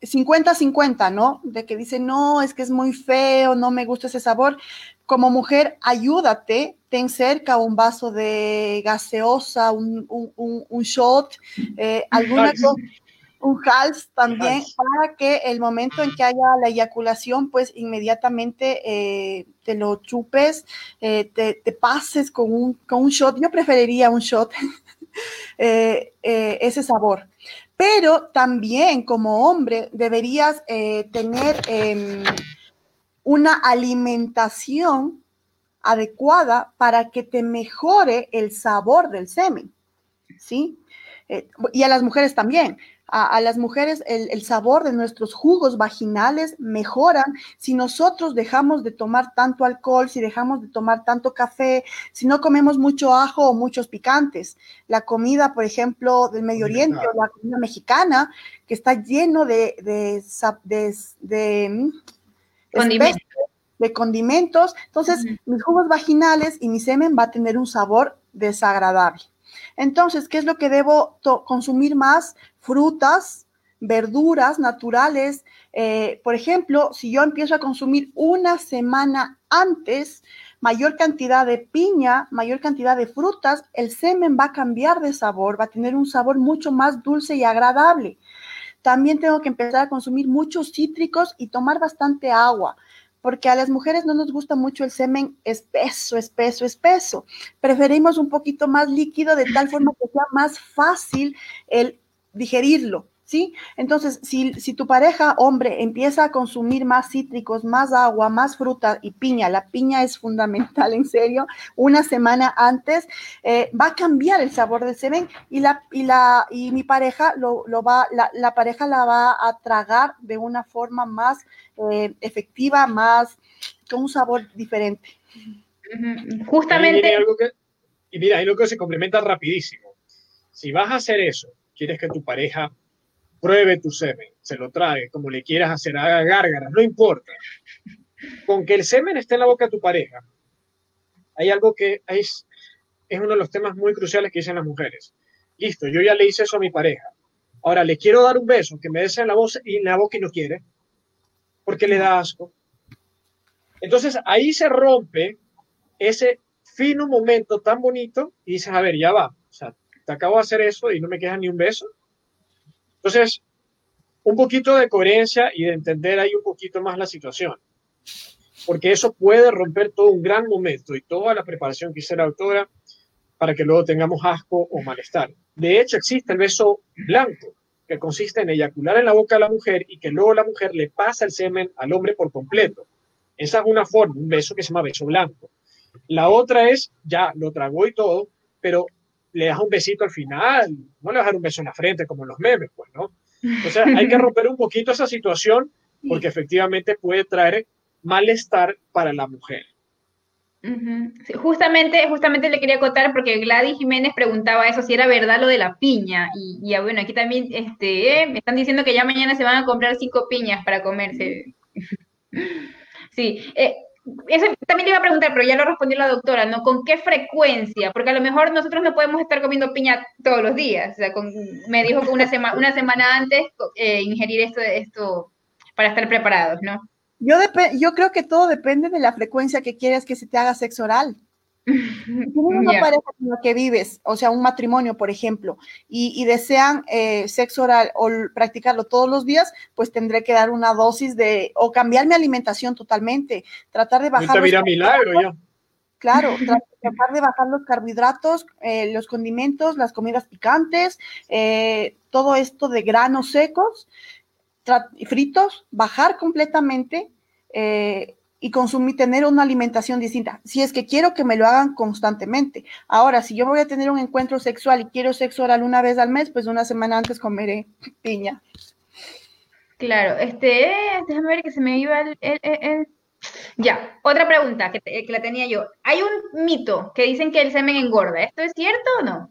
50-50, ¿no? De que dice, no, es que es muy feo, no me gusta ese sabor. Como mujer, ayúdate, ten cerca un vaso de gaseosa, un, shot, eh, alguna cosa un hals también para que el momento en que haya la eyaculación, pues inmediatamente eh, te lo chupes, eh, te, pases con un, con un shot. Yo preferiría un shot, <laughs> eh, ese sabor. Pero también como hombre deberías tener em, una alimentación adecuada para que te mejore el sabor del semen, ¿sí? y a las mujeres también a, las mujeres el, sabor de nuestros jugos vaginales mejoran si nosotros dejamos de tomar tanto alcohol, si dejamos de tomar tanto café, si no comemos mucho ajo o muchos picantes. La comida, por ejemplo, del Medio Oriente o la comida mexicana, que está lleno de, de, de, condimentos. de condimentos. Entonces, mis jugos vaginales y mi semen va a tener un sabor desagradable. Entonces, ¿qué es lo que debo consumir más? Frutas, verduras naturales. Eh, por ejemplo, si yo empiezo a consumir una semana antes mayor cantidad de piña, mayor cantidad de frutas, el semen va a cambiar de sabor, va a tener un sabor mucho más dulce y agradable. También tengo que empezar a consumir muchos cítricos y tomar bastante agua porque a las mujeres no nos gusta mucho el semen espeso, espeso, espeso. Preferimos un poquito más líquido de tal forma que sea más fácil el digerirlo. ¿Sí? Entonces, si, tu pareja, hombre, empieza a consumir más cítricos, más agua, más fruta y piña, la piña es fundamental, <laughs> en serio, una semana antes, eh, va a cambiar el sabor del semen y, la, y, la, y mi pareja lo, va, la, pareja la va a tragar de una forma más eh, efectiva, más, con un sabor diferente. Justamente. Y mira, hay lo que se complementa rapidísimo. Si vas a hacer eso, quieres que tu pareja pruebe tu semen, se lo trague, como le quieras hacer, haga gárgaras, no importa. Con que el semen esté en la boca de tu pareja, hay algo que es, es uno de los temas muy cruciales que dicen las mujeres. Listo, yo ya le hice eso a mi pareja. Ahora le quiero dar un beso, que me des en la, voz, y la boca y no quiere, porque le da asco. Entonces ahí se rompe ese fino momento tan bonito y dices, a ver, ya va, o sea, te acabo de hacer eso y no me queda ni un beso. Entonces, un poquito de coherencia y de entender ahí un poquito más la situación, porque eso puede romper todo un gran momento y toda la preparación que hizo la autora para que luego tengamos asco o malestar. De hecho, existe el beso blanco, que consiste en eyacular en la boca a la mujer y que luego la mujer le pasa el semen al hombre por completo. Esa es una forma, un beso que se llama beso blanco. La otra es, ya lo tragó y todo, pero le das un besito al final, no le vas a dar un beso en la frente como en los memes, pues, ¿no? O sea, hay que romper un poquito esa situación porque efectivamente puede traer malestar para la mujer. Justamente, justamente le quería contar porque Gladys Jiménez preguntaba eso, si era verdad lo de la piña. Y, y bueno, aquí también este, eh, me están diciendo que ya mañana se van a comprar cinco piñas para comerse. <laughs> sí, eh, eso también le iba a preguntar, pero ya lo respondió la doctora, ¿no? ¿Con qué frecuencia? Porque a lo mejor nosotros no podemos estar comiendo piña todos los días. O sea, me dijo una, semana antes eh, ingerir esto, esto para estar preparados, ¿no? Yo, yo creo que todo depende de la frecuencia que quieres que se te haga sexo oral. Tienes una pareja con la que vives, o sea, un matrimonio, por ejemplo, y, desean eh, sexo oral o practicarlo todos los días, pues tendré que dar una dosis de, o cambiar mi alimentación totalmente, tratar de bajar. Los milagro ya. Claro, tratar de bajar los carbohidratos, eh, los condimentos, las comidas picantes, eh, todo esto de granos secos, fritos, bajar completamente y consumir, tener una alimentación distinta. Si es que quiero que me lo hagan constantemente. Ahora, si yo voy a tener un encuentro sexual y quiero sexo oral una vez al mes, pues una semana antes comeré <laughs> piña. Claro, este, déjame ver que se me iba el, Ya, otra pregunta que, que, la tenía yo. Hay un mito que dicen que el semen engorda. ¿Esto es cierto o no?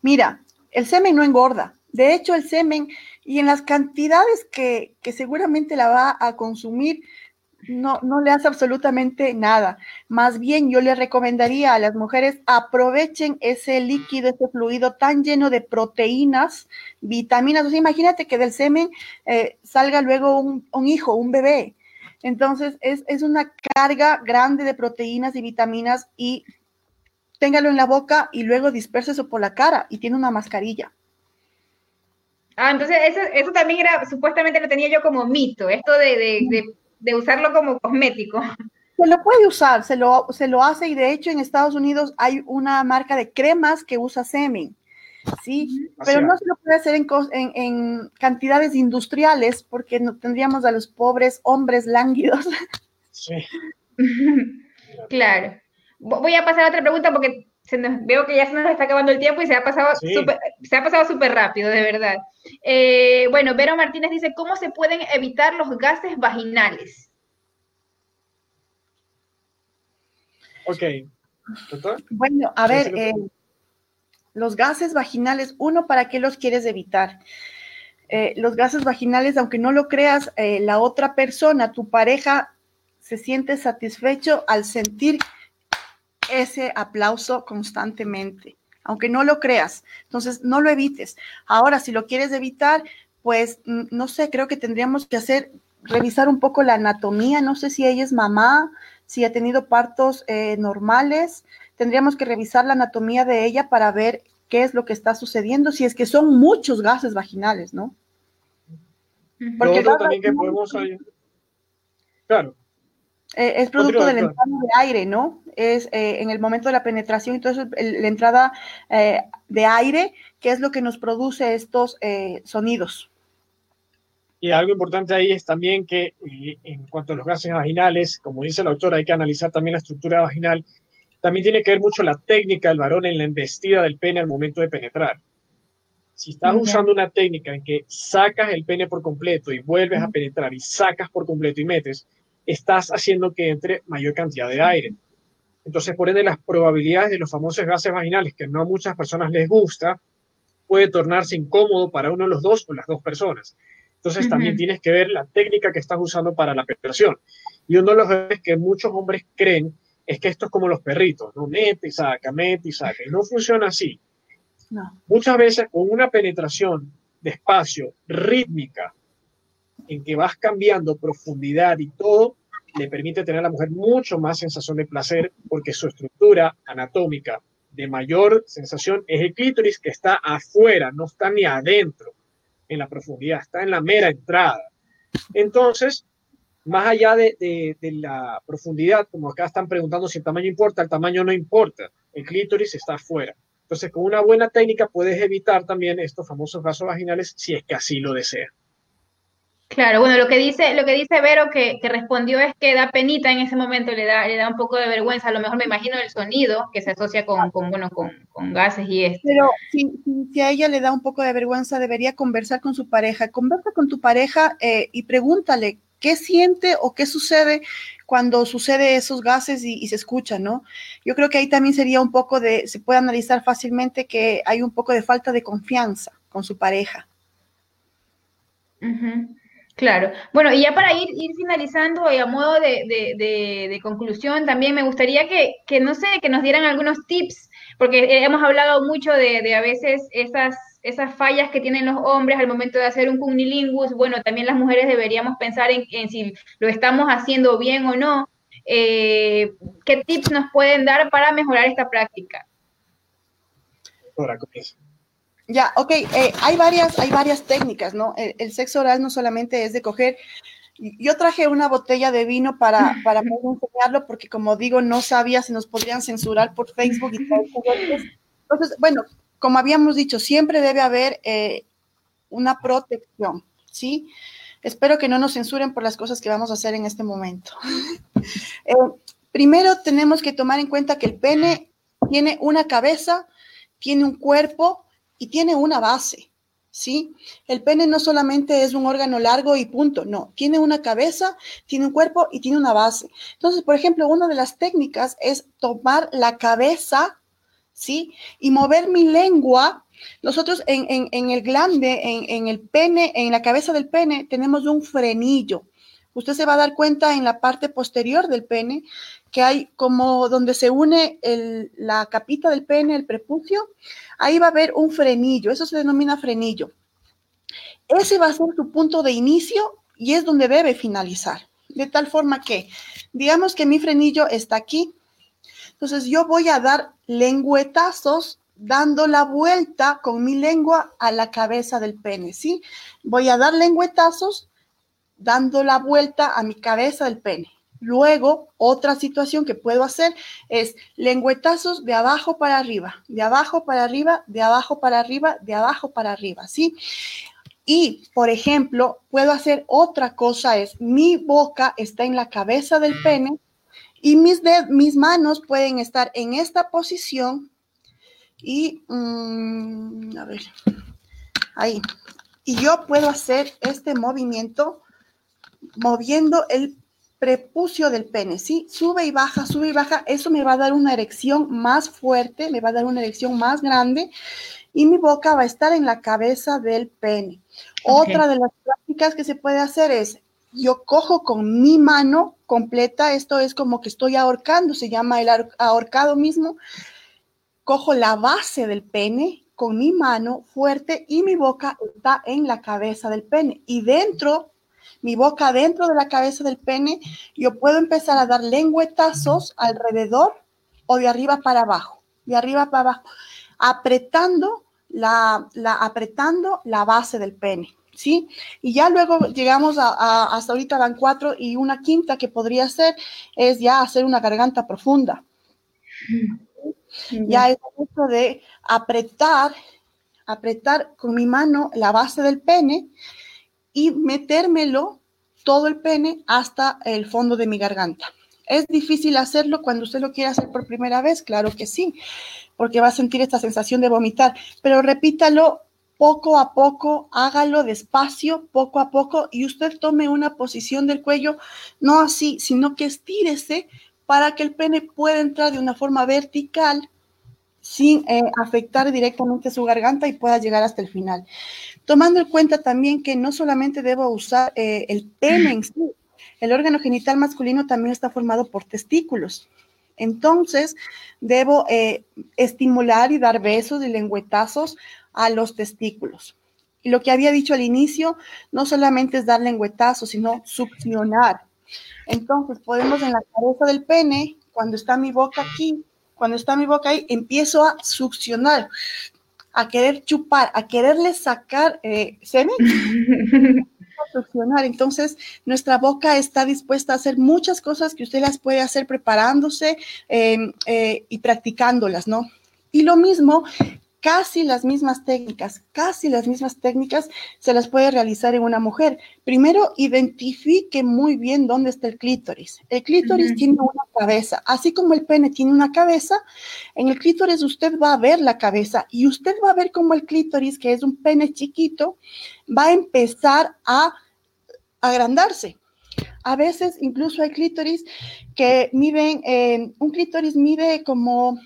Mira, el semen no engorda. De hecho, el semen y en las cantidades que, que seguramente la va a consumir, no, no le hace absolutamente nada. Más bien yo le recomendaría a las mujeres aprovechen ese líquido, ese fluido tan lleno de proteínas, vitaminas. O sea, imagínate que del semen eh, salga luego un, hijo, un bebé. Entonces es, es, una carga grande de proteínas y vitaminas y téngalo en la boca y luego disperse eso por la cara y tiene una mascarilla. Ah, entonces eso, eso también era, supuestamente lo tenía yo como mito, esto de, de, de de usarlo como cosmético. Se lo puede usar, se lo, se lo hace y de hecho en Estados Unidos hay una marca de cremas que usa semen, ¿sí? Pero no se lo puede hacer en, en, en cantidades industriales porque no, tendríamos a los pobres hombres lánguidos. Sí. <laughs> claro. Voy a pasar a otra pregunta porque se nos, veo que ya se nos está acabando el tiempo y se ha pasado sí. super, se ha pasado súper rápido, de verdad. Eh, bueno, Vero Martínez dice, ¿cómo se pueden evitar los gases vaginales? Ok. ¿Doctor? Bueno, a ver, eh, los gases vaginales, uno, ¿para qué los quieres evitar? Eh, los gases vaginales, aunque no lo creas, eh, la otra persona, tu pareja, se siente satisfecho al sentir ese aplauso constantemente, aunque no lo creas. Entonces, no lo evites. Ahora, si lo quieres evitar, pues, no sé, creo que tendríamos que hacer, revisar un poco la anatomía. No sé si ella es mamá, si ha tenido partos eh, normales. Tendríamos que revisar la anatomía de ella para ver qué es lo que está sucediendo, si es que son muchos gases vaginales, ¿no? Porque lo otro también que podemos... Claro, eh, es producto de la entrada de aire, ¿no? Es eh, en el momento de la penetración, entonces el, la entrada eh, de aire, que es lo que nos produce estos sonidos. Y algo importante ahí es también que en cuanto a los gases vaginales, como dice la autora, hay que analizar también la estructura vaginal. También tiene que ver mucho la técnica del varón en la embestida del pene al momento de penetrar. Si estás uh -huh. usando una técnica en que sacas el pene por completo y vuelves uh -huh. a penetrar y sacas por completo y metes, estás haciendo que entre mayor cantidad de aire. Entonces, por ende, las probabilidades de los famosos gases vaginales, que no a muchas personas les gusta, puede tornarse incómodo para uno de los dos o las dos personas. Entonces, uh -huh. también tienes que ver la técnica que estás usando para la penetración. Y uno de los errores que muchos hombres creen es que esto es como los perritos, ¿no? Mete y saca, mete y saca. Y no funciona así. No. Muchas veces con una penetración despacio, rítmica, en que vas cambiando profundidad y todo, le permite tener a la mujer mucho más sensación de placer porque su estructura anatómica de mayor sensación es el clítoris que está afuera, no está ni adentro en la profundidad, está en la mera entrada. Entonces, más allá de, la profundidad, como acá están preguntando si el tamaño importa, el tamaño no importa, el clítoris está afuera. Entonces, con una buena técnica puedes evitar también estos famosos vasos vaginales si es que así lo deseas. Claro, bueno, lo que dice, lo que dice Vero que, que, respondió es que da penita en ese momento, le da, le da un poco de vergüenza, a lo mejor me imagino el sonido que se asocia con, con bueno, con, con, gases y esto. Pero si, si, a ella le da un poco de vergüenza, debería conversar con su pareja. Conversa con tu pareja eh, y pregúntale qué siente o qué sucede cuando sucede esos gases y, y, se escucha, ¿no? Yo creo que ahí también sería un poco de, se puede analizar fácilmente que hay un poco de falta de confianza con su pareja. Uh -huh. Claro. Bueno, y ya para ir, ir finalizando y a modo de, de, conclusión, también me gustaría que, que, no sé, que nos dieran algunos tips, porque hemos hablado mucho de, a veces esas, esas fallas que tienen los hombres al momento de hacer un cunilingus. Bueno, también las mujeres deberíamos pensar en, si lo estamos haciendo bien o no. Eh, ¿Qué tips nos pueden dar para mejorar esta práctica? Ahora. Ya, ok, eh, hay, varias, hay varias técnicas, ¿no? El, el, sexo oral no solamente es de coger. Yo traje una botella de vino para, <laughs> para enseñarlo porque, como digo, no sabía si nos podrían censurar por Facebook y tal. Entonces, bueno, como habíamos dicho, siempre debe haber eh, una protección, ¿sí? Espero que no nos censuren por las cosas que vamos a hacer en este momento. <laughs> eh, primero tenemos que tomar en cuenta que el pene tiene una cabeza, tiene un cuerpo, y tiene una base, ¿sí? El pene no solamente es un órgano largo y punto, no, tiene una cabeza, tiene un cuerpo y tiene una base. Entonces, por ejemplo, una de las técnicas es tomar la cabeza, ¿sí? Y mover mi lengua. Nosotros en, el glande, en, en el pene, en la cabeza del pene, tenemos un frenillo. Usted se va a dar cuenta en la parte posterior del pene que hay como donde se une la capita del pene, el prepucio, ahí va a haber un frenillo, eso se denomina frenillo. Ese va a ser su punto de inicio y es donde debe finalizar. De tal forma que, digamos que mi frenillo está aquí. Entonces yo voy a dar lengüetazos dando la vuelta con mi lengua a la cabeza del pene, ¿sí? Voy a dar lengüetazos dando la vuelta a mi cabeza del pene. Luego, otra situación que puedo hacer es lengüetazos de abajo para arriba, de abajo para arriba, de abajo para arriba, de abajo para arriba, ¿sí? Y, por ejemplo, puedo hacer otra cosa, es mi boca está en la cabeza del pene y mis, mis manos pueden estar en esta posición y, mm, a ver, ahí. Y yo puedo hacer este movimiento moviendo el prepucio del pene, ¿sí? Sube y baja, sube y baja, eso me va a dar una erección más fuerte, me va a dar una erección más grande y mi boca va a estar en la cabeza del pene. Otra de las prácticas que se puede hacer es, yo cojo con mi mano completa, esto es como que estoy ahorcando, se llama el ahorcado mismo, cojo la base del pene con mi mano fuerte y mi boca está en la cabeza del pene y dentro mi boca dentro de la cabeza del pene, yo puedo empezar a dar lengüetazos alrededor o de arriba para abajo, de arriba para abajo, apretando la, la, apretando la base del pene. ¿Sí? Y ya luego llegamos a, hasta ahorita van cuatro y una quinta que podría ser es ya hacer una garganta profunda. Ya es esto de apretar, apretar con mi mano la base del pene y metérmelo todo el pene hasta el fondo de mi garganta. ¿Es difícil hacerlo cuando usted lo quiere hacer por primera vez? Claro que sí, porque va a sentir esta sensación de vomitar, pero repítalo poco a poco, hágalo despacio, poco a poco, y usted tome una posición del cuello, no así, sino que estírese para que el pene pueda entrar de una forma vertical sin eh, afectar directamente su garganta y pueda llegar hasta el final. Tomando en cuenta también que no solamente debo usar eh, el pene en sí, el órgano genital masculino también está formado por testículos. Entonces, debo eh, estimular y dar besos y lengüetazos a los testículos. Y lo que había dicho al inicio, no solamente es dar lengüetazos, sino succionar. Entonces, podemos en la cabeza del pene, cuando está mi boca aquí, cuando está mi boca ahí, empiezo a succionar, a querer chupar, a quererle sacar eh, semen. <laughs> Entonces, nuestra boca está dispuesta a hacer muchas cosas que usted las puede hacer preparándose em, eh, y practicándolas, ¿no? Y lo mismo casi las mismas técnicas, casi las mismas técnicas se las puede realizar en una mujer. Primero, identifique muy bien dónde está el clítoris. El clítoris tiene una cabeza, así como el pene tiene una cabeza, en el clítoris usted va a ver la cabeza y usted va a ver cómo el clítoris, que es un pene chiquito, va a empezar a agrandarse. A veces incluso hay clítoris que miden, eh, un clítoris mide como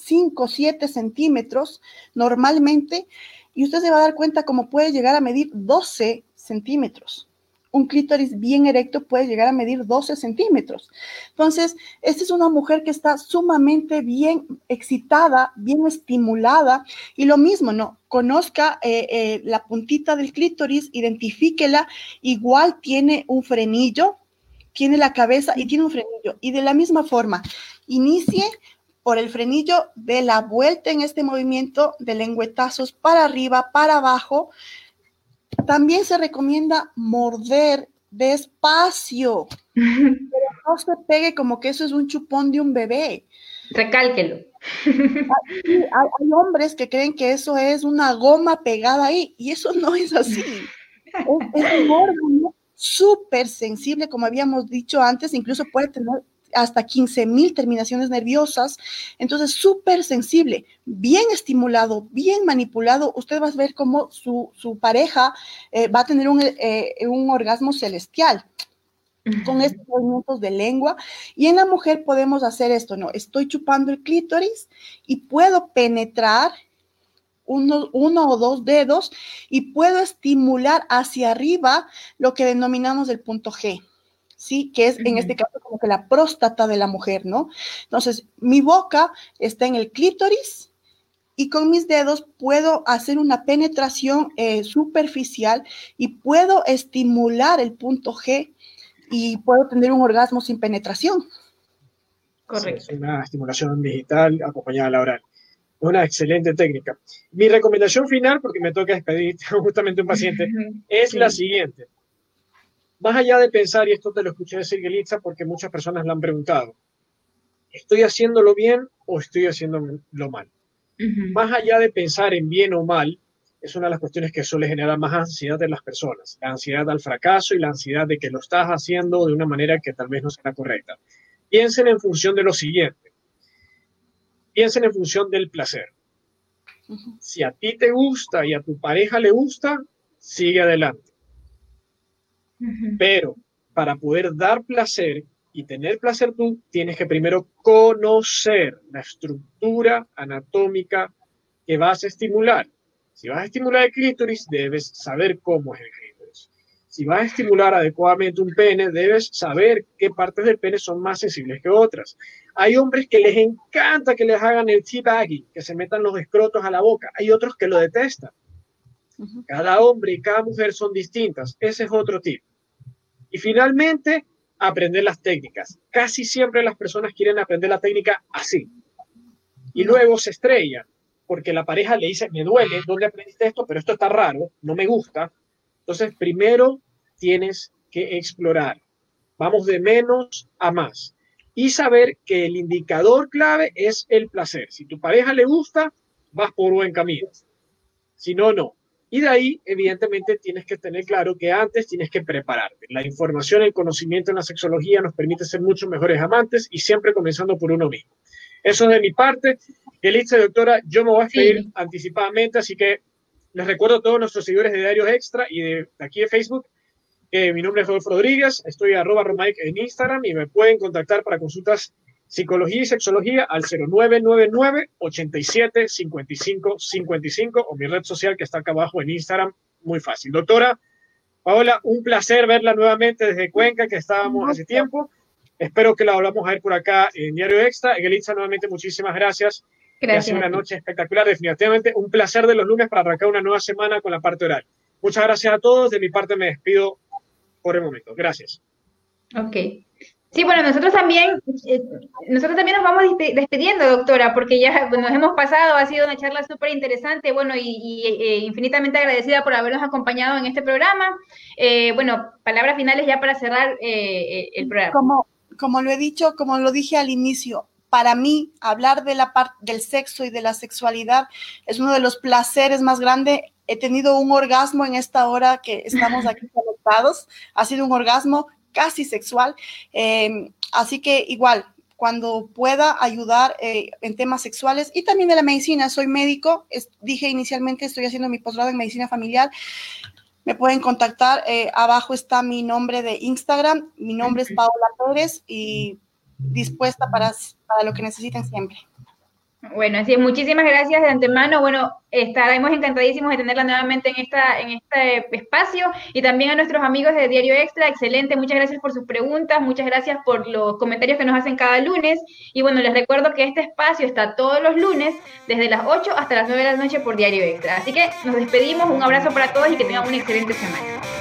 5, 7 centímetros normalmente, y usted se va a dar cuenta cómo puede llegar a medir 12 centímetros. Un clítoris bien erecto puede llegar a medir 12 centímetros. Entonces, esta es una mujer que está sumamente bien excitada, bien estimulada. Y lo mismo, ¿no? Conozca eh, eh, la puntita del clítoris, identifíquela. Igual tiene un frenillo, tiene la cabeza y tiene un frenillo. Y de la misma forma, inicie por el frenillo de la vuelta en este movimiento de lengüetazos para arriba, para abajo. También se recomienda morder despacio, <laughs> pero no se pegue como que eso es un chupón de un bebé. Recálquelo. Hay, hombres que creen que eso es una goma pegada ahí y eso no es así. Es, es un órgano súper sensible, como habíamos dicho antes, incluso puede tener hasta 15 mil terminaciones nerviosas. Entonces, súper sensible, bien estimulado, bien manipulado. Usted va a ver cómo su, pareja eh, va a tener un, eh, un orgasmo celestial con estos movimientos de lengua. Y en la mujer podemos hacer esto, ¿no? Estoy chupando el clítoris y puedo penetrar uno, uno, o dos dedos y puedo estimular hacia arriba lo que denominamos el punto G. ¿sí? Que es en este caso como que la próstata de la mujer, ¿no? Entonces, mi boca está en el clítoris y con mis dedos puedo hacer una penetración eh, superficial y puedo estimular el punto G y puedo tener un orgasmo sin penetración. Correcto. Una estimulación digital acompañada a la oral. Una excelente técnica. Mi recomendación final, porque me toca despedir <laughs> justamente un paciente, es la siguiente más allá de pensar, y esto te lo escuché decir Gelitza porque muchas personas le han preguntado, ¿estoy haciéndolo bien o estoy haciéndolo mal? Más allá de pensar en bien o mal, es una de las cuestiones que suele generar más ansiedad en las personas, la ansiedad al fracaso y la ansiedad de que lo estás haciendo de una manera que tal vez no sea correcta. Piensen en función de lo siguiente, piensen en función del placer. Si a ti te gusta y a tu pareja le gusta, sigue adelante pero para poder dar placer y tener placer tú, tienes que primero conocer la estructura anatómica que vas a estimular. Si vas a estimular el clítoris, debes saber cómo es el clítoris. Si vas a estimular adecuadamente un pene, debes saber qué partes del pene son más sensibles que otras. Hay hombres que les encanta que les hagan el teabagging, que se metan los escrotos a la boca. Hay otros que lo detestan. Cada hombre y cada mujer son distintas. Ese es otro tipo. Y finalmente, aprender las técnicas. Casi siempre las personas quieren aprender la técnica así. Y luego se estrella porque la pareja le dice, me duele, ¿dónde aprendiste esto? Pero esto está raro, no me gusta. Entonces, primero tienes que explorar. Vamos de menos a más. Y saber que el indicador clave es el placer. Si tu pareja le gusta, vas por buen camino. Si no, no. Y de ahí, evidentemente, tienes que tener claro que antes tienes que prepararte. La información, el conocimiento en la sexología nos permite ser mucho mejores amantes y siempre comenzando por uno mismo. Eso es de mi parte. Elitza, doctora, yo me voy a despedir anticipadamente, así que les recuerdo a todos nuestros seguidores de Diarios Extra y de, aquí de Facebook. que mi nombre es Rodolfo Rodríguez, estoy arroba Romaic en Instagram y me pueden contactar para consultas Psicología y Sexología al 0999 87 55 55 o mi red social que está acá abajo en Instagram. Muy fácil. Doctora Paola, un placer verla nuevamente desde Cuenca, que estábamos hace tiempo. Espero que la volvamos a ver por acá en Diario Extra. Egelitza, nuevamente muchísimas gracias. Gracias. Ha una noche espectacular, definitivamente. Un placer de los lunes para arrancar una nueva semana con la parte oral. Muchas gracias a todos. De mi parte me despido por el momento. Gracias. Ok. Sí, bueno, nosotros también, eh, nosotros también nos vamos despidiendo, doctora, porque ya nos hemos pasado, ha sido una charla súper interesante, bueno, y, eh, infinitamente agradecida por habernos acompañado en este programa. Eh, bueno, palabras finales ya para cerrar el programa. Como, lo he dicho, como lo dije al inicio, para mí hablar de la parte del sexo y de la sexualidad es uno de los placeres más grandes. He tenido un orgasmo en esta hora que estamos aquí <laughs> conectados. Ha sido un orgasmo casi sexual. Em, así que igual, cuando pueda ayudar eh, en temas sexuales y también de la medicina, soy médico, dije inicialmente estoy haciendo mi posgrado en medicina familiar. Me pueden contactar, eh, abajo está mi nombre de Instagram, mi nombre es Paola Pérez y dispuesta para, para lo que necesiten siempre. Bueno, así es, muchísimas gracias de antemano. Bueno, estaremos encantadísimos de tenerla nuevamente en, esta, en este espacio y también a nuestros amigos de Diario Extra. Excelente, muchas gracias por sus preguntas, muchas gracias por los comentarios que nos hacen cada lunes. Y bueno, les recuerdo que este espacio está todos los lunes, desde las 8 hasta las 9 de la noche por Diario Extra. Así que nos despedimos, un abrazo para todos y que tengan una excelente semana.